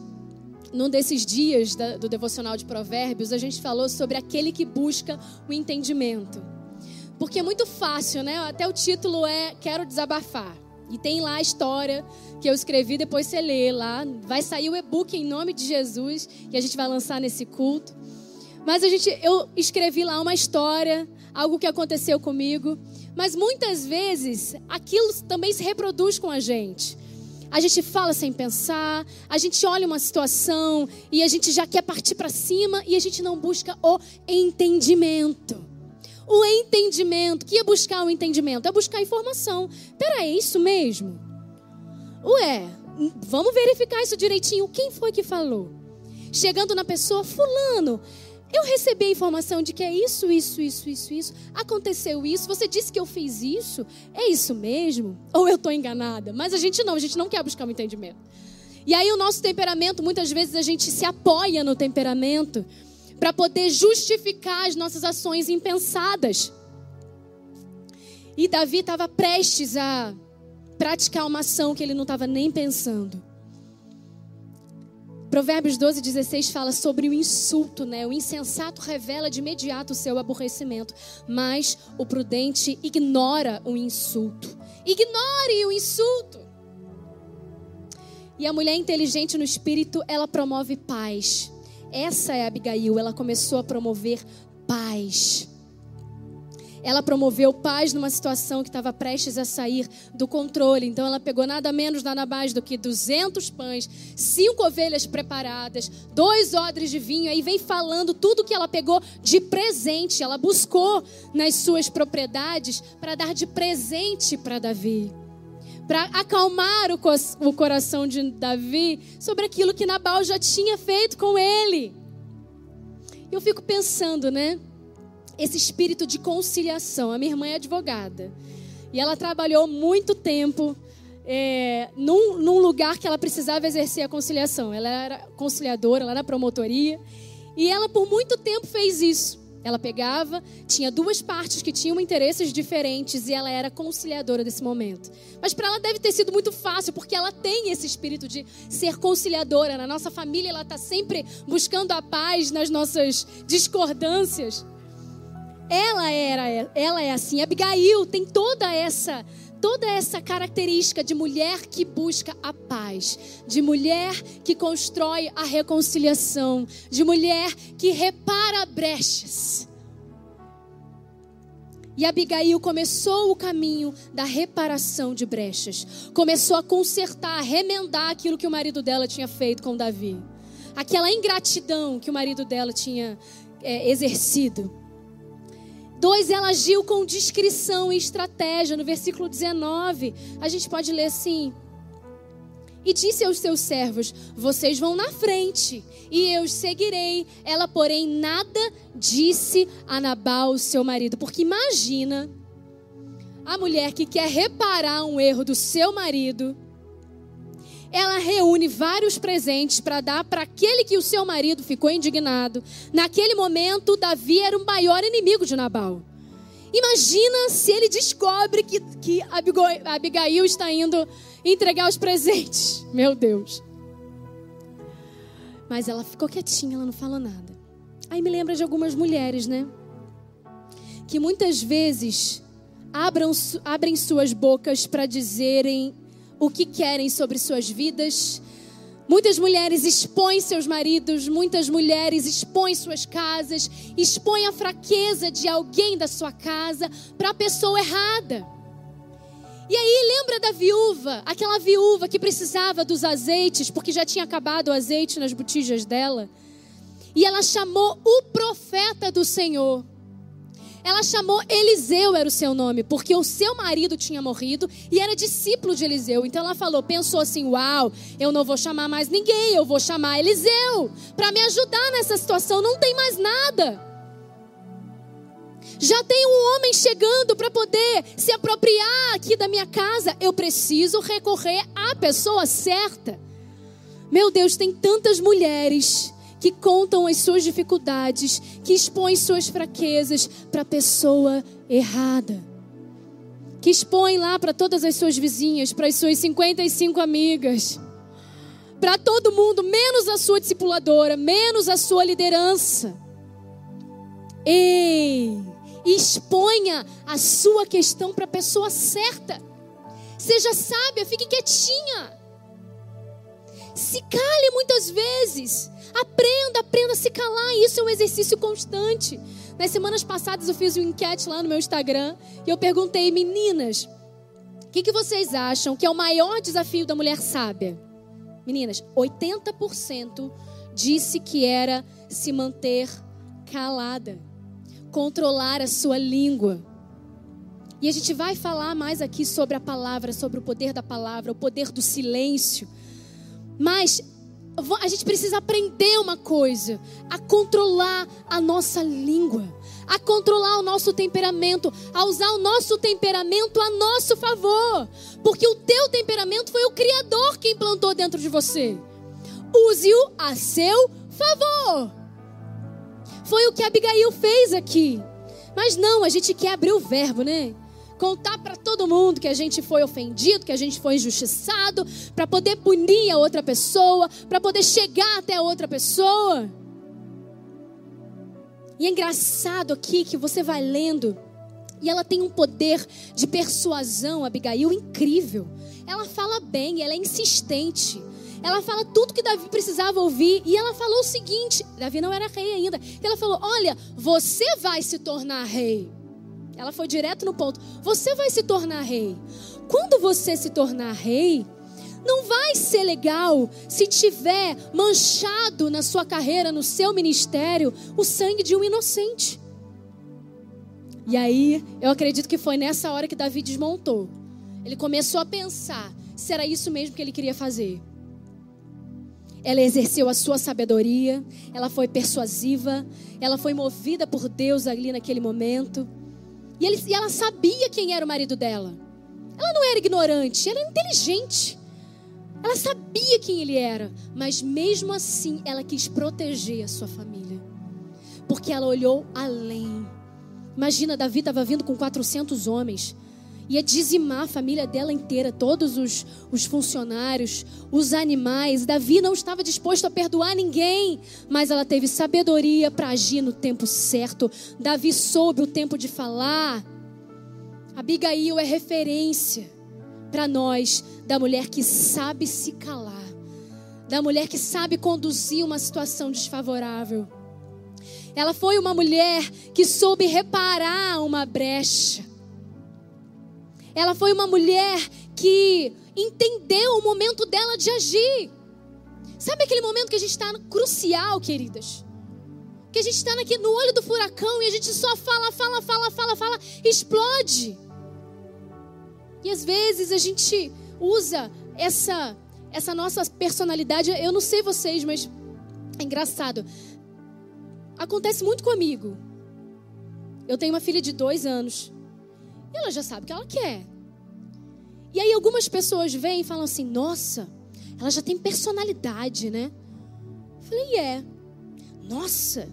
num desses dias da, do devocional de Provérbios, a gente falou sobre aquele que busca o entendimento. Porque é muito fácil, né? Até o título é Quero Desabafar. E tem lá a história que eu escrevi, depois você lê lá. Vai sair o e-book em nome de Jesus, que a gente vai lançar nesse culto. Mas a gente, eu escrevi lá uma história, algo que aconteceu comigo. Mas muitas vezes aquilo também se reproduz com a gente. A gente fala sem pensar, a gente olha uma situação e a gente já quer partir para cima e a gente não busca o entendimento. O entendimento, que é buscar o entendimento? É buscar informação. Peraí, é isso mesmo? Ué, vamos verificar isso direitinho. Quem foi que falou? Chegando na pessoa, fulano, Eu recebi a informação de que é isso, isso, isso, isso, isso. Aconteceu isso. Você disse que eu fiz isso. É isso mesmo? Ou eu estou enganada? Mas a gente não, a gente não quer buscar um entendimento. E aí o nosso temperamento, muitas vezes a gente se apoia no temperamento para poder justificar as nossas ações impensadas. E Davi estava prestes a praticar uma ação que ele não estava nem pensando. Provérbios 12, 16 fala sobre o insulto, né? O insensato revela de imediato o seu aborrecimento, mas o prudente ignora o insulto. Ignore o insulto. E a mulher inteligente no espírito, ela promove paz. Essa é Abigail, ela começou a promover paz. Ela promoveu paz numa situação que estava prestes a sair do controle. Então ela pegou nada menos, nada mais do que 200 pães, cinco ovelhas preparadas, dois odres de vinho. Aí vem falando tudo que ela pegou de presente. Ela buscou nas suas propriedades para dar de presente para Davi. Para acalmar o, o coração de Davi sobre aquilo que Nabal já tinha feito com ele. Eu fico pensando, né? Esse espírito de conciliação. A minha irmã é advogada. E ela trabalhou muito tempo é, num, num, lugar que ela precisava exercer a conciliação. Ela era conciliadora lá na promotoria. E ela, por muito tempo, fez isso. Ela pegava, tinha duas partes que tinham interesses diferentes e ela era conciliadora desse momento. Mas para ela deve ter sido muito fácil, porque ela tem esse espírito de ser conciliadora. Na nossa família, ela está sempre buscando a paz nas nossas discordâncias. Ela era, ela é assim. Abigail tem toda essa toda essa característica de mulher que busca a paz, de mulher que constrói a reconciliação, de mulher que repara brechas. E Abigail começou o caminho da reparação de brechas. Começou a consertar, a remendar aquilo que o marido dela tinha feito com Davi. Aquela ingratidão que o marido dela tinha é, exercido. Dois, ela agiu com discrição e estratégia. No versículo 19, a gente pode ler assim: E disse aos seus servos: Vocês vão na frente, e eu os seguirei. Ela, porém, nada disse a Nabal, seu marido. Porque imagina a mulher que quer reparar um erro do seu marido ela reúne vários presentes para dar para aquele que o seu marido ficou indignado. Naquele momento, Davi era o maior inimigo de Nabal. Imagina se ele descobre que, que Abigail está indo entregar os presentes. (laughs) Meu Deus. Mas ela ficou quietinha, ela não falou nada. Aí me lembra de algumas mulheres, né? Que muitas vezes abram, abrem suas bocas para dizerem o que querem sobre suas vidas. Muitas mulheres expõem seus maridos, muitas mulheres expõem suas casas, expõem a fraqueza de alguém da sua casa para a pessoa errada. E aí lembra da viúva, aquela viúva que precisava dos azeites, porque já tinha acabado o azeite nas botijas dela. E ela chamou o profeta do Senhor. Ela chamou Eliseu, era o seu nome, porque o seu marido tinha morrido e era discípulo de Eliseu. Então ela falou, pensou assim: Uau, eu não vou chamar mais ninguém, eu vou chamar Eliseu para me ajudar nessa situação. Não tem mais nada. Já tem um homem chegando para poder se apropriar aqui da minha casa. Eu preciso recorrer à pessoa certa. Meu Deus, tem tantas mulheres que contam as suas dificuldades, que expõem suas fraquezas para a pessoa errada. Que expõe lá para todas as suas vizinhas, para as suas 55 amigas, para todo mundo, menos a sua discipuladora, menos a sua liderança. Ei, exponha a sua questão para a pessoa certa. Seja sábia, fique quietinha. Se cale muitas vezes. Aprenda, aprenda a se calar. Isso é um exercício constante. Nas semanas passadas eu fiz um enquete lá no meu Instagram e eu perguntei, meninas, o que, que vocês acham que é o maior desafio da mulher sábia? Meninas, 80% disse que era se manter calada, controlar a sua língua. E a gente vai falar mais aqui sobre a palavra, sobre o poder da palavra, o poder do silêncio. Mas a gente precisa aprender uma coisa: a controlar a nossa língua, a controlar o nosso temperamento, a usar o nosso temperamento a nosso favor, porque o teu temperamento foi o Criador que implantou dentro de você. Use-o a seu favor. Foi o que Abigail fez aqui. Mas não, a gente quer abrir o verbo, né? Contar para todo mundo que a gente foi ofendido, que a gente foi injustiçado, para poder punir a outra pessoa, para poder chegar até a outra pessoa. E é engraçado aqui que você vai lendo e ela tem um poder de persuasão, Abigail, incrível. Ela fala bem, ela é insistente. Ela fala tudo que Davi precisava ouvir. E ela falou o seguinte: Davi não era rei ainda. Ela falou: Olha, você vai se tornar rei. Ela foi direto no ponto: Você vai se tornar rei. Quando você se tornar rei, não vai ser legal se tiver manchado na sua carreira, no seu ministério, o sangue de um inocente. E aí, eu acredito que foi nessa hora que Davi desmontou. Ele começou a pensar: será isso mesmo que ele queria fazer? Ela exerceu a sua sabedoria, ela foi persuasiva, ela foi movida por Deus ali naquele momento. E, ele, e ela sabia quem era o marido dela. Ela não era ignorante, ela era inteligente. Ela sabia quem ele era, mas mesmo assim ela quis proteger a sua família. Porque ela olhou além. Imagina, Davi estava vindo com 400 homens ia dizimar a família dela inteira, todos os, os funcionários, os animais. Davi não estava disposto a perdoar ninguém, mas ela teve sabedoria para agir no tempo certo. Davi soube o tempo de falar. Abigail é referência para nós da mulher que sabe se calar, da mulher que sabe conduzir uma situação desfavorável. Ela foi uma mulher que soube reparar uma brecha. Ela foi uma mulher que entendeu o momento dela de agir. Sabe aquele momento que a gente está crucial, queridas? Que a gente está aqui no olho do furacão e a gente só fala, fala, fala, fala, fala, explode. E às vezes a gente usa essa essa nossa personalidade. Eu não sei vocês, mas é engraçado. Acontece muito comigo. Eu tenho uma filha de dois anos. Ela já sabe o que ela quer. E aí algumas pessoas vêm e falam assim: nossa, ela já tem personalidade, né? Eu falei, é. Nossa.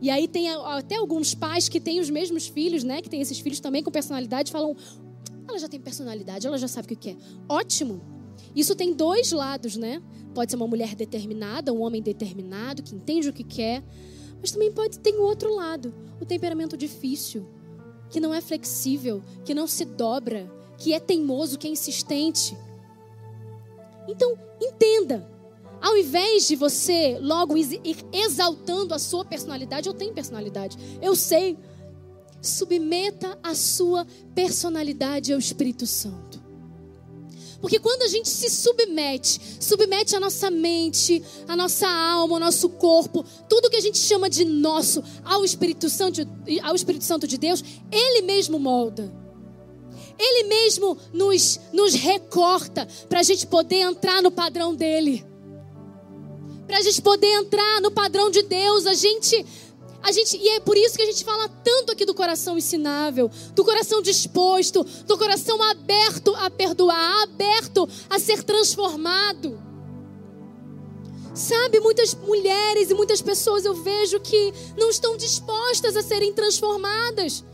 E aí tem até alguns pais que têm os mesmos filhos, né? Que têm esses filhos também com personalidade, falam: ela já tem personalidade, ela já sabe o que quer. Ótimo. Isso tem dois lados, né? Pode ser uma mulher determinada, um homem determinado, que entende o que quer. Mas também pode ter o outro lado, o temperamento difícil, que não é flexível, que não se dobra, que é teimoso, que é insistente. Então, entenda. Ao invés de você logo ir exaltando a sua personalidade, eu tenho personalidade, eu sei. Submeta a sua personalidade ao Espírito Santo. Porque quando a gente se submete, submete a nossa mente, a nossa alma, o nosso corpo, tudo que a gente chama de nosso ao Espírito Santo, ao Espírito Santo de Deus, ele mesmo molda. Ele mesmo nos, nos recorta para a gente poder entrar no padrão dele. Para a gente poder entrar no padrão de Deus, a gente a gente, e é por isso que a gente fala tanto aqui do coração ensinável, do coração disposto, do coração aberto a perdoar, aberto a ser transformado. Sabe, muitas mulheres e muitas pessoas eu vejo que não estão dispostas a serem transformadas.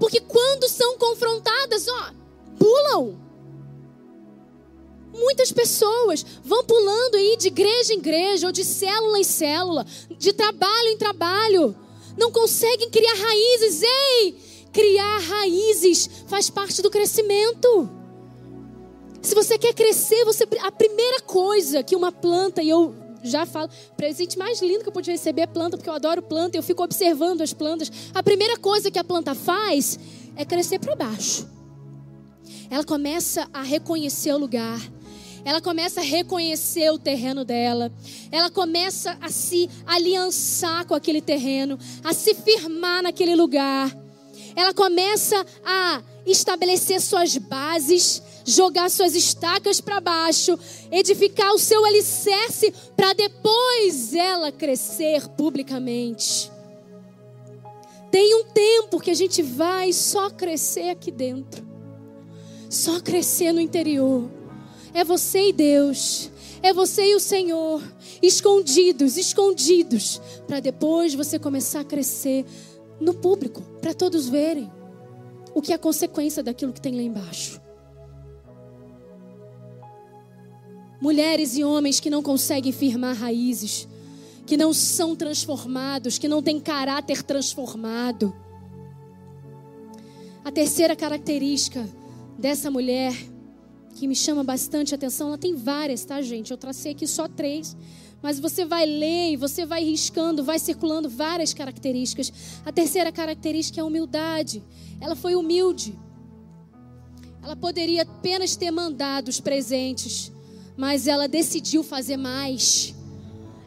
Porque quando são confrontadas, ó, pulam. Muitas pessoas vão pulando aí de igreja em igreja, ou de célula em célula, de trabalho em trabalho não conseguem criar raízes. Ei, criar raízes faz parte do crescimento. Se você quer crescer, você a primeira coisa que uma planta e eu já falo, presente mais lindo que eu podia receber é planta, porque eu adoro planta, eu fico observando as plantas. A primeira coisa que a planta faz é crescer para baixo. Ela começa a reconhecer o lugar ela começa a reconhecer o terreno dela, ela começa a se aliançar com aquele terreno, a se firmar naquele lugar, ela começa a estabelecer suas bases jogar suas estacas para baixo, edificar o seu alicerce para depois ela crescer publicamente. Tem um tempo que a gente vai só crescer aqui dentro, só crescer no interior. É você e Deus, é você e o Senhor, escondidos, escondidos, para depois você começar a crescer no público, para todos verem o que é a consequência daquilo que tem lá embaixo. Mulheres e homens que não conseguem firmar raízes, que não são transformados, que não têm caráter transformado. A terceira característica dessa mulher que me chama bastante atenção, ela tem várias, tá, gente? Eu tracei aqui só três. Mas você vai ler e você vai riscando, vai circulando várias características. A terceira característica é a humildade. Ela foi humilde. Ela poderia apenas ter mandado os presentes, mas ela decidiu fazer mais.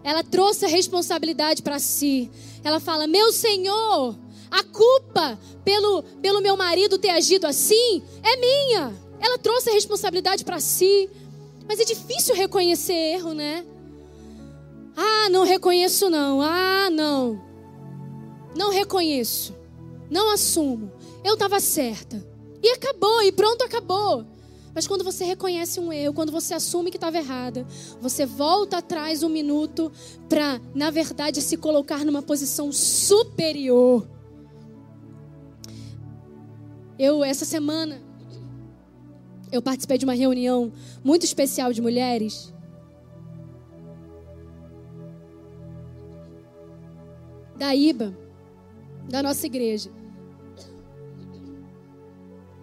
Ela trouxe a responsabilidade para si. Ela fala: Meu Senhor, a culpa pelo, pelo meu marido ter agido assim é minha. Ela trouxe a responsabilidade para si. Mas é difícil reconhecer erro, né? Ah, não reconheço não. Ah, não. Não reconheço. Não assumo. Eu estava certa. E acabou, e pronto, acabou. Mas quando você reconhece um erro, quando você assume que estava errada, você volta atrás um minuto para, na verdade, se colocar numa posição superior. Eu, essa semana, eu participei de uma reunião muito especial de mulheres. Da IBA, da nossa igreja.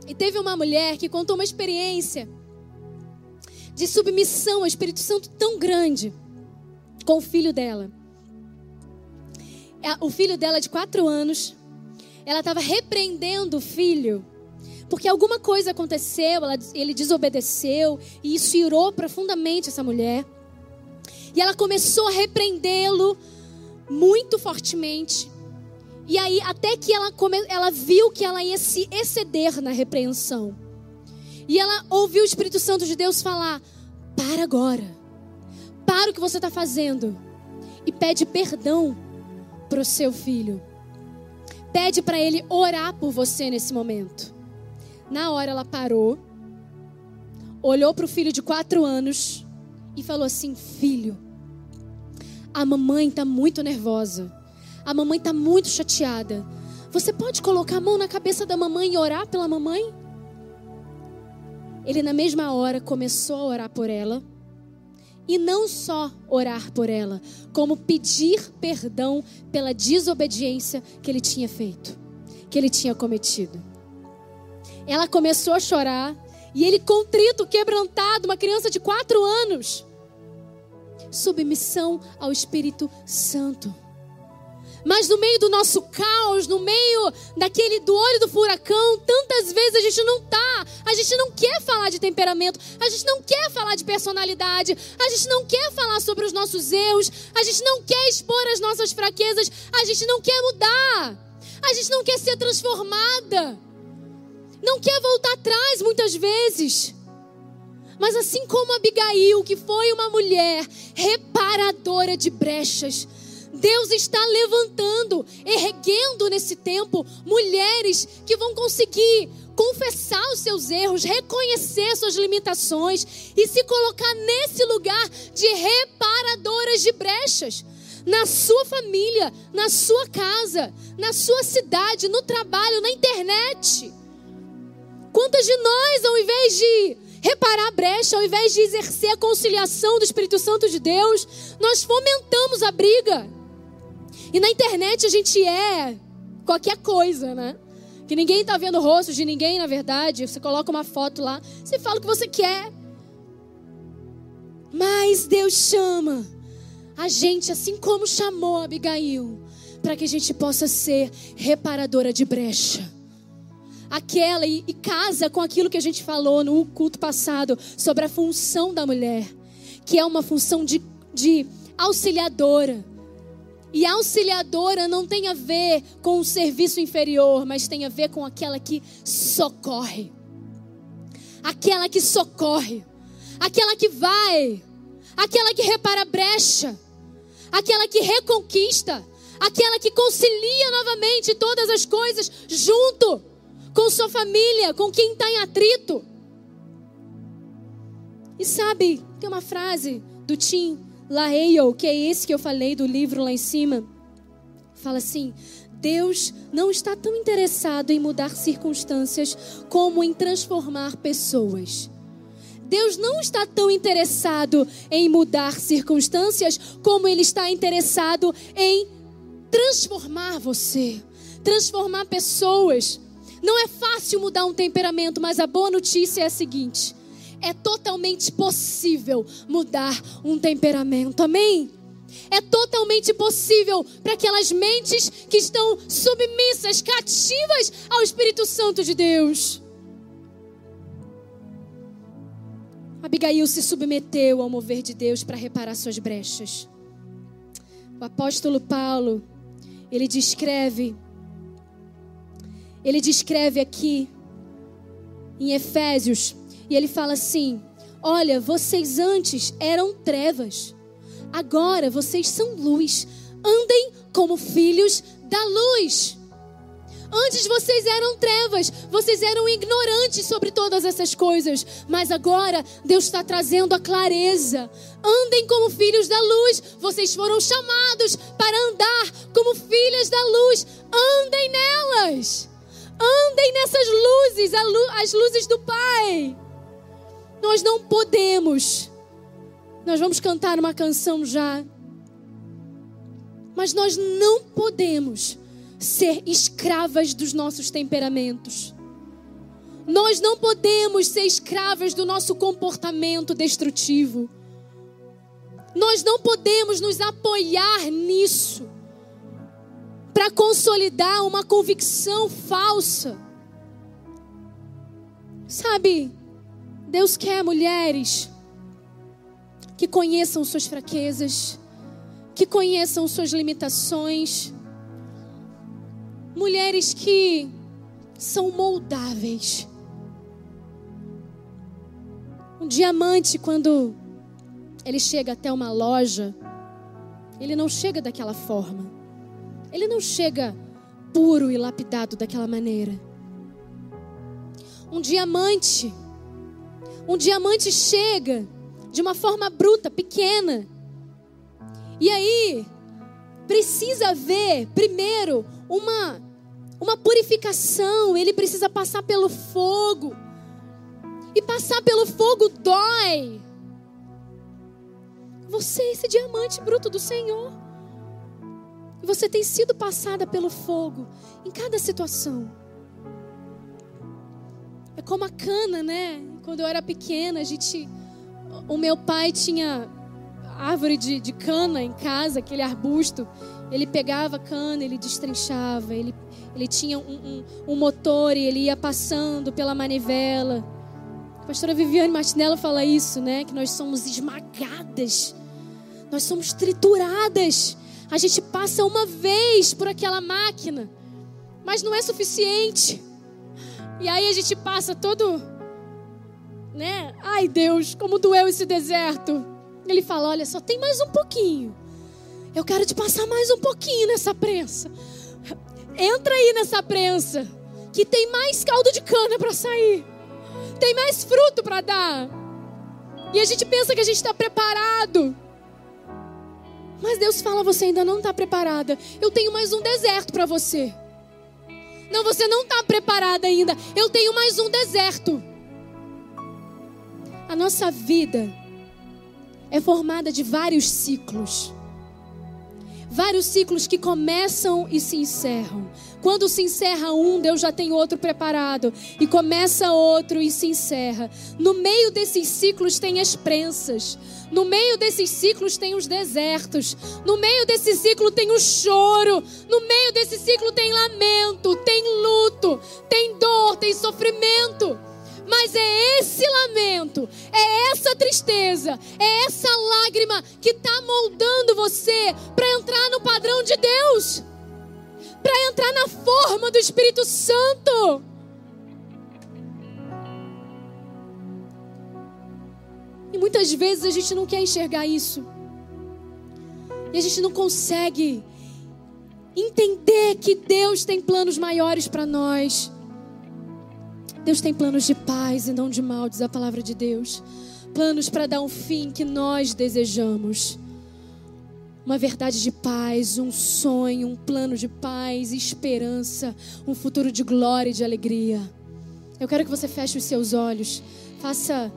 E teve uma mulher que contou uma experiência de submissão ao Espírito Santo tão grande com o filho dela. O filho dela, de quatro anos, ela estava repreendendo o filho, porque alguma coisa aconteceu, ela, ele desobedeceu, e isso irou profundamente essa mulher. E ela começou a repreendê-lo muito fortemente. E aí, até que ela, ela viu que ela ia se exceder na repreensão. E ela ouviu o Espírito Santo de Deus falar: para agora. Para o que você está fazendo. E pede perdão para o seu filho. Pede para ele orar por você nesse momento. Na hora ela parou, olhou para o filho de quatro anos e falou assim: Filho, a mamãe está muito nervosa. A mamãe está muito chateada. Você pode colocar a mão na cabeça da mamãe e orar pela mamãe? Ele, na mesma hora, começou a orar por ela. E não só orar por ela, como pedir perdão pela desobediência que ele tinha feito, que ele tinha cometido. Ela começou a chorar e ele, contrito, quebrantado, uma criança de quatro anos, submissão ao Espírito Santo. Mas no meio do nosso caos, no meio daquele do olho do furacão, tantas vezes a gente não tá, a gente não quer falar de temperamento, a gente não quer falar de personalidade, a gente não quer falar sobre os nossos erros, a gente não quer expor as nossas fraquezas, a gente não quer mudar. A gente não quer ser transformada. Não quer voltar atrás muitas vezes. Mas assim como Abigail, que foi uma mulher reparadora de brechas, Deus está levantando, erguendo nesse tempo mulheres que vão conseguir confessar os seus erros, reconhecer suas limitações e se colocar nesse lugar de reparadoras de brechas. Na sua família, na sua casa, na sua cidade, no trabalho, na internet. Quantas de nós, ao invés de reparar a brecha, ao invés de exercer a conciliação do Espírito Santo de Deus, nós fomentamos a briga. E na internet a gente é qualquer coisa, né? Que ninguém tá vendo o rosto de ninguém, na verdade. Você coloca uma foto lá, você fala o que você quer. Mas Deus chama a gente, assim como chamou Abigail, para que a gente possa ser reparadora de brecha. Aquela e, e casa com aquilo que a gente falou no culto passado sobre a função da mulher, que é uma função de, de auxiliadora. E auxiliadora não tem a ver com o serviço inferior, mas tem a ver com aquela que socorre. aquela que socorre, aquela que vai, aquela que repara a brecha, aquela que reconquista, aquela que concilia novamente todas as coisas junto com sua família, com quem está em atrito. E sabe, tem uma frase do Tim LaHale, que é esse que eu falei do livro lá em cima. Fala assim: Deus não está tão interessado em mudar circunstâncias como em transformar pessoas. Deus não está tão interessado em mudar circunstâncias como Ele está interessado em transformar você, transformar pessoas. Não é fácil mudar um temperamento, mas a boa notícia é a seguinte: é totalmente possível mudar um temperamento. Amém? É totalmente possível para aquelas mentes que estão submissas, cativas ao Espírito Santo de Deus. Abigail se submeteu ao mover de Deus para reparar suas brechas. O apóstolo Paulo, ele descreve, ele descreve aqui em Efésios e ele fala assim: Olha, vocês antes eram trevas, agora vocês são luz. Andem como filhos da luz. Antes vocês eram trevas, vocês eram ignorantes sobre todas essas coisas, mas agora Deus está trazendo a clareza. Andem como filhos da luz, vocês foram chamados para andar como filhas da luz. Andem nelas, andem nessas luzes, as luzes do Pai. Nós não podemos. Nós vamos cantar uma canção já. Mas nós não podemos ser escravas dos nossos temperamentos. Nós não podemos ser escravas do nosso comportamento destrutivo. Nós não podemos nos apoiar nisso para consolidar uma convicção falsa. Sabe, Deus quer mulheres que conheçam suas fraquezas, que conheçam suas limitações, mulheres que são moldáveis. Um diamante, quando ele chega até uma loja, ele não chega daquela forma. Ele não chega puro e lapidado daquela maneira. Um diamante um diamante chega de uma forma bruta, pequena. E aí, precisa haver, primeiro, uma, uma purificação. Ele precisa passar pelo fogo. E passar pelo fogo dói. Você é esse diamante bruto do Senhor. Você tem sido passada pelo fogo em cada situação. É como a cana, né? Quando eu era pequena, a gente. O meu pai tinha árvore de, de cana em casa, aquele arbusto. Ele pegava cana, ele destrinchava, ele, ele tinha um, um, um motor e ele ia passando pela manivela. A pastora Viviane Martinello fala isso, né? Que nós somos esmagadas, nós somos trituradas. A gente passa uma vez por aquela máquina, mas não é suficiente. E aí a gente passa todo né? Ai Deus, como doeu esse deserto. Ele fala: Olha, só tem mais um pouquinho. Eu quero te passar mais um pouquinho nessa prensa. Entra aí nessa prensa, que tem mais caldo de cana para sair, tem mais fruto para dar. E a gente pensa que a gente está preparado. Mas Deus fala: você ainda não está preparada. Eu tenho mais um deserto para você. Não, você não está preparada ainda. Eu tenho mais um deserto. A nossa vida é formada de vários ciclos. Vários ciclos que começam e se encerram. Quando se encerra um, Deus já tem outro preparado. E começa outro e se encerra. No meio desses ciclos tem as prensas. No meio desses ciclos tem os desertos. No meio desse ciclo tem o choro. No meio desse ciclo tem lamento, tem luto, tem dor, tem sofrimento. Mas é esse lamento, é essa tristeza, é essa lágrima que está moldando você para entrar no padrão de Deus, para entrar na forma do Espírito Santo. E muitas vezes a gente não quer enxergar isso. E a gente não consegue entender que Deus tem planos maiores para nós. Deus tem planos de paz e não de mal, diz a palavra de Deus. Planos para dar um fim que nós desejamos. Uma verdade de paz, um sonho, um plano de paz, esperança, um futuro de glória e de alegria. Eu quero que você feche os seus olhos, faça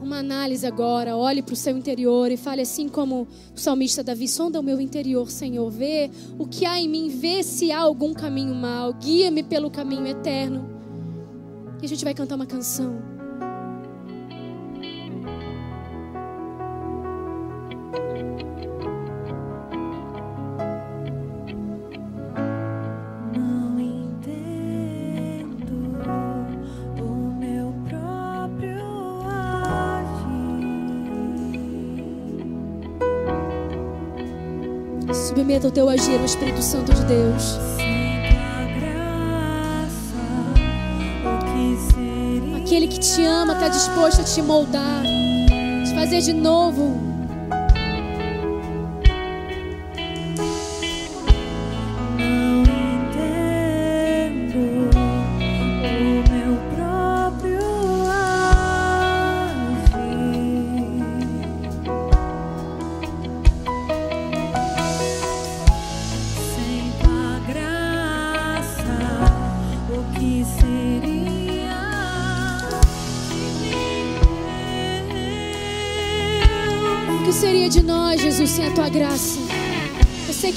uma análise agora, olhe para o seu interior e fale assim como o salmista Davi, sonda o meu interior, Senhor, vê o que há em mim, vê se há algum caminho mal, guia-me pelo caminho eterno. E a gente vai cantar uma canção. Submeta o teu agir ao Espírito Santo de Deus. Aquele que te ama está disposto a te moldar, te fazer de novo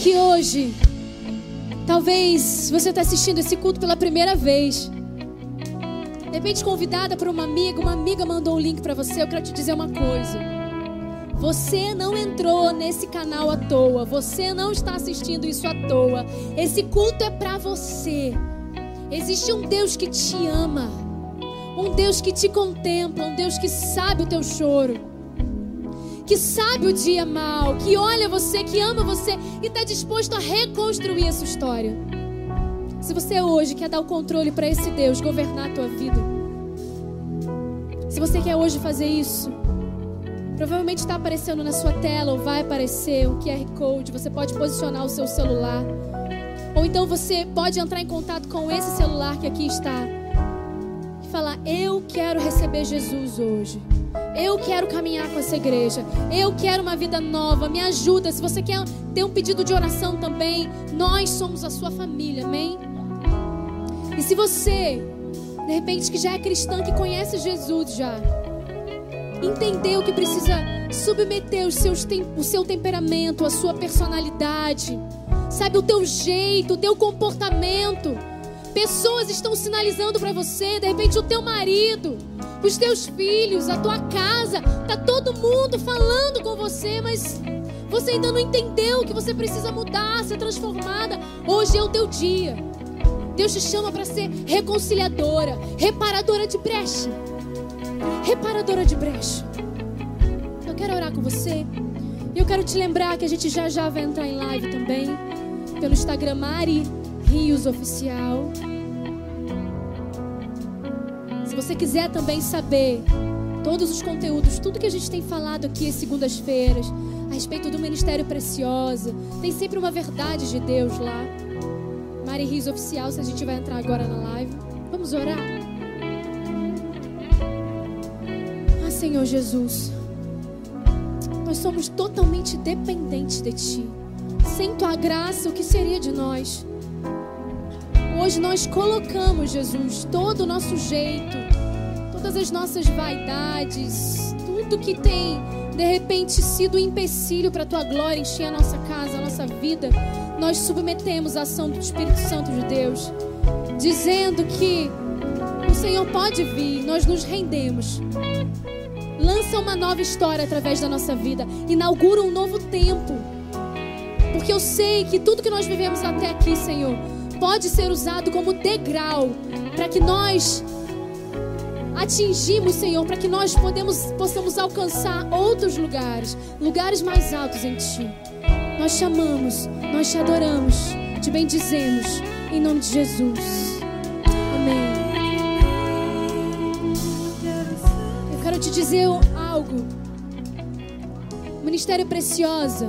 que hoje, talvez você está assistindo esse culto pela primeira vez. De repente, convidada por uma amiga, uma amiga mandou um link para você. Eu quero te dizer uma coisa. Você não entrou nesse canal à toa. Você não está assistindo isso à toa. Esse culto é para você. Existe um Deus que te ama. Um Deus que te contempla. Um Deus que sabe o teu choro que sabe o dia mal, que olha você, que ama você e está disposto a reconstruir essa história. Se você hoje quer dar o controle para esse Deus governar a tua vida, se você quer hoje fazer isso, provavelmente está aparecendo na sua tela ou vai aparecer um QR Code. Você pode posicionar o seu celular, ou então você pode entrar em contato com esse celular que aqui está e falar: Eu quero receber Jesus hoje. Eu quero caminhar com essa igreja. Eu quero uma vida nova. Me ajuda. Se você quer ter um pedido de oração também, nós somos a sua família. Amém? E se você, de repente, que já é cristã, que conhece Jesus já, entendeu que precisa submeter os seus, o seu temperamento, a sua personalidade, sabe, o teu jeito, o teu comportamento. Pessoas estão sinalizando para você, de repente, o teu marido os teus filhos, a tua casa, tá todo mundo falando com você, mas você ainda não entendeu que você precisa mudar, ser transformada. Hoje é o teu dia. Deus te chama para ser reconciliadora, reparadora de brecha. Reparadora de brecha. Eu quero orar com você. E eu quero te lembrar que a gente já já vai entrar em live também pelo Instagram Mari Rios Oficial. Se você quiser também saber todos os conteúdos, tudo que a gente tem falado aqui às segundas-feiras, a respeito do Ministério Preciosa, tem sempre uma verdade de Deus lá. Mari Rios Oficial, se a gente vai entrar agora na live. Vamos orar? Ah, Senhor Jesus, nós somos totalmente dependentes de Ti. Sem Tua graça, o que seria de nós? Hoje nós colocamos, Jesus, todo o nosso jeito, todas as nossas vaidades, tudo que tem de repente sido um empecilho para a tua glória encher a nossa casa, a nossa vida, nós submetemos a ação do Espírito Santo de Deus, dizendo que o Senhor pode vir, nós nos rendemos. Lança uma nova história através da nossa vida, inaugura um novo tempo. Porque eu sei que tudo que nós vivemos até aqui, Senhor, pode ser usado como degrau para que nós atingimos, Senhor, para que nós podemos, possamos alcançar outros lugares, lugares mais altos em Ti. Nós te amamos, nós te adoramos, te bendizemos, em nome de Jesus. Amém. Eu quero te dizer algo O ministério preciosa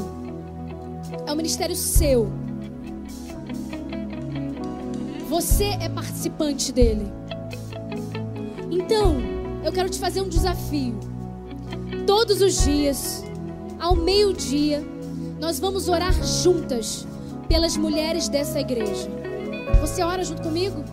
é um ministério seu. Você é participante dele. Então, eu quero te fazer um desafio. Todos os dias, ao meio-dia, nós vamos orar juntas pelas mulheres dessa igreja. Você ora junto comigo?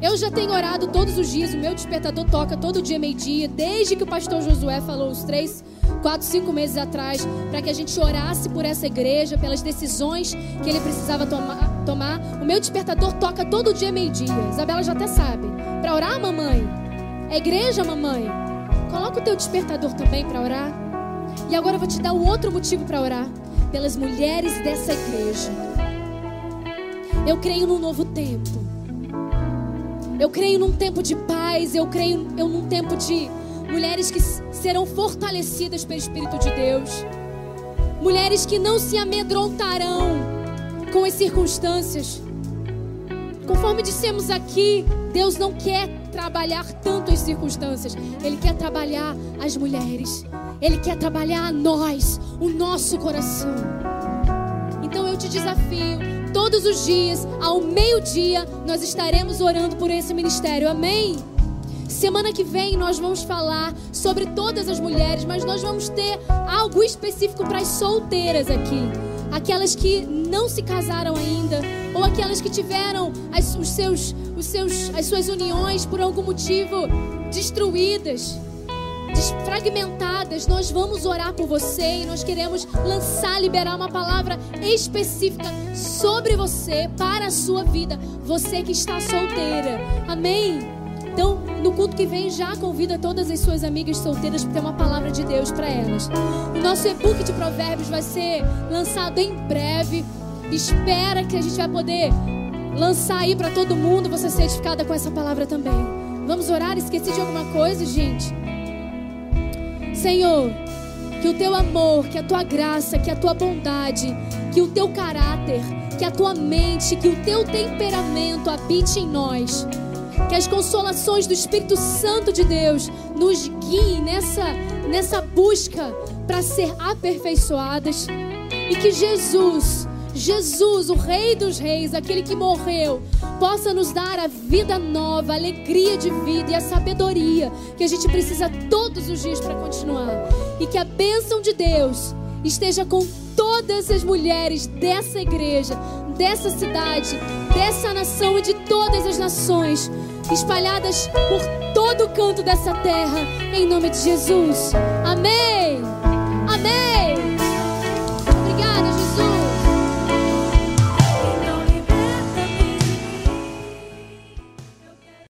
Eu já tenho orado todos os dias, o meu despertador toca todo dia, meio-dia, desde que o pastor Josué falou os três, quatro, cinco meses atrás, para que a gente orasse por essa igreja, pelas decisões que ele precisava tomar. Tomar. O meu despertador toca todo dia, meio-dia. Isabela já até sabe. Para orar, mamãe? É igreja, mamãe? Coloca o teu despertador também para orar. E agora eu vou te dar o outro motivo para orar. Pelas mulheres dessa igreja. Eu creio num novo tempo. Eu creio num tempo de paz. Eu creio eu num tempo de mulheres que serão fortalecidas pelo Espírito de Deus. Mulheres que não se amedrontarão com as circunstâncias. Conforme dissemos aqui, Deus não quer trabalhar tanto as circunstâncias, Ele quer trabalhar as mulheres, Ele quer trabalhar a nós, o nosso coração. Então eu te desafio, todos os dias, ao meio-dia, nós estaremos orando por esse ministério, amém? Semana que vem nós vamos falar sobre todas as mulheres, mas nós vamos ter algo específico para as solteiras aqui. Aquelas que não se casaram ainda, ou aquelas que tiveram as, os seus, os seus, as suas uniões por algum motivo destruídas, desfragmentadas. Nós vamos orar por você e nós queremos lançar, liberar uma palavra específica sobre você, para a sua vida. Você que está solteira. Amém? Então, no culto que vem, já convida todas as suas amigas solteiras para ter uma palavra de Deus para elas. O nosso e-book de provérbios vai ser lançado em breve. Espera que a gente vai poder lançar aí para todo mundo, você ser edificada com essa palavra também. Vamos orar? Esqueci de alguma coisa, gente? Senhor, que o teu amor, que a tua graça, que a tua bondade, que o teu caráter, que a tua mente, que o teu temperamento habite em nós que as consolações do Espírito Santo de Deus nos guiem nessa, nessa busca para ser aperfeiçoadas. E que Jesus, Jesus, o Rei dos Reis, aquele que morreu, possa nos dar a vida nova, a alegria de vida e a sabedoria que a gente precisa todos os dias para continuar. E que a bênção de Deus esteja com todas as mulheres dessa igreja, dessa cidade, dessa nação e de todas as nações espalhadas por todo canto dessa terra, em nome de Jesus. Amém. Amém.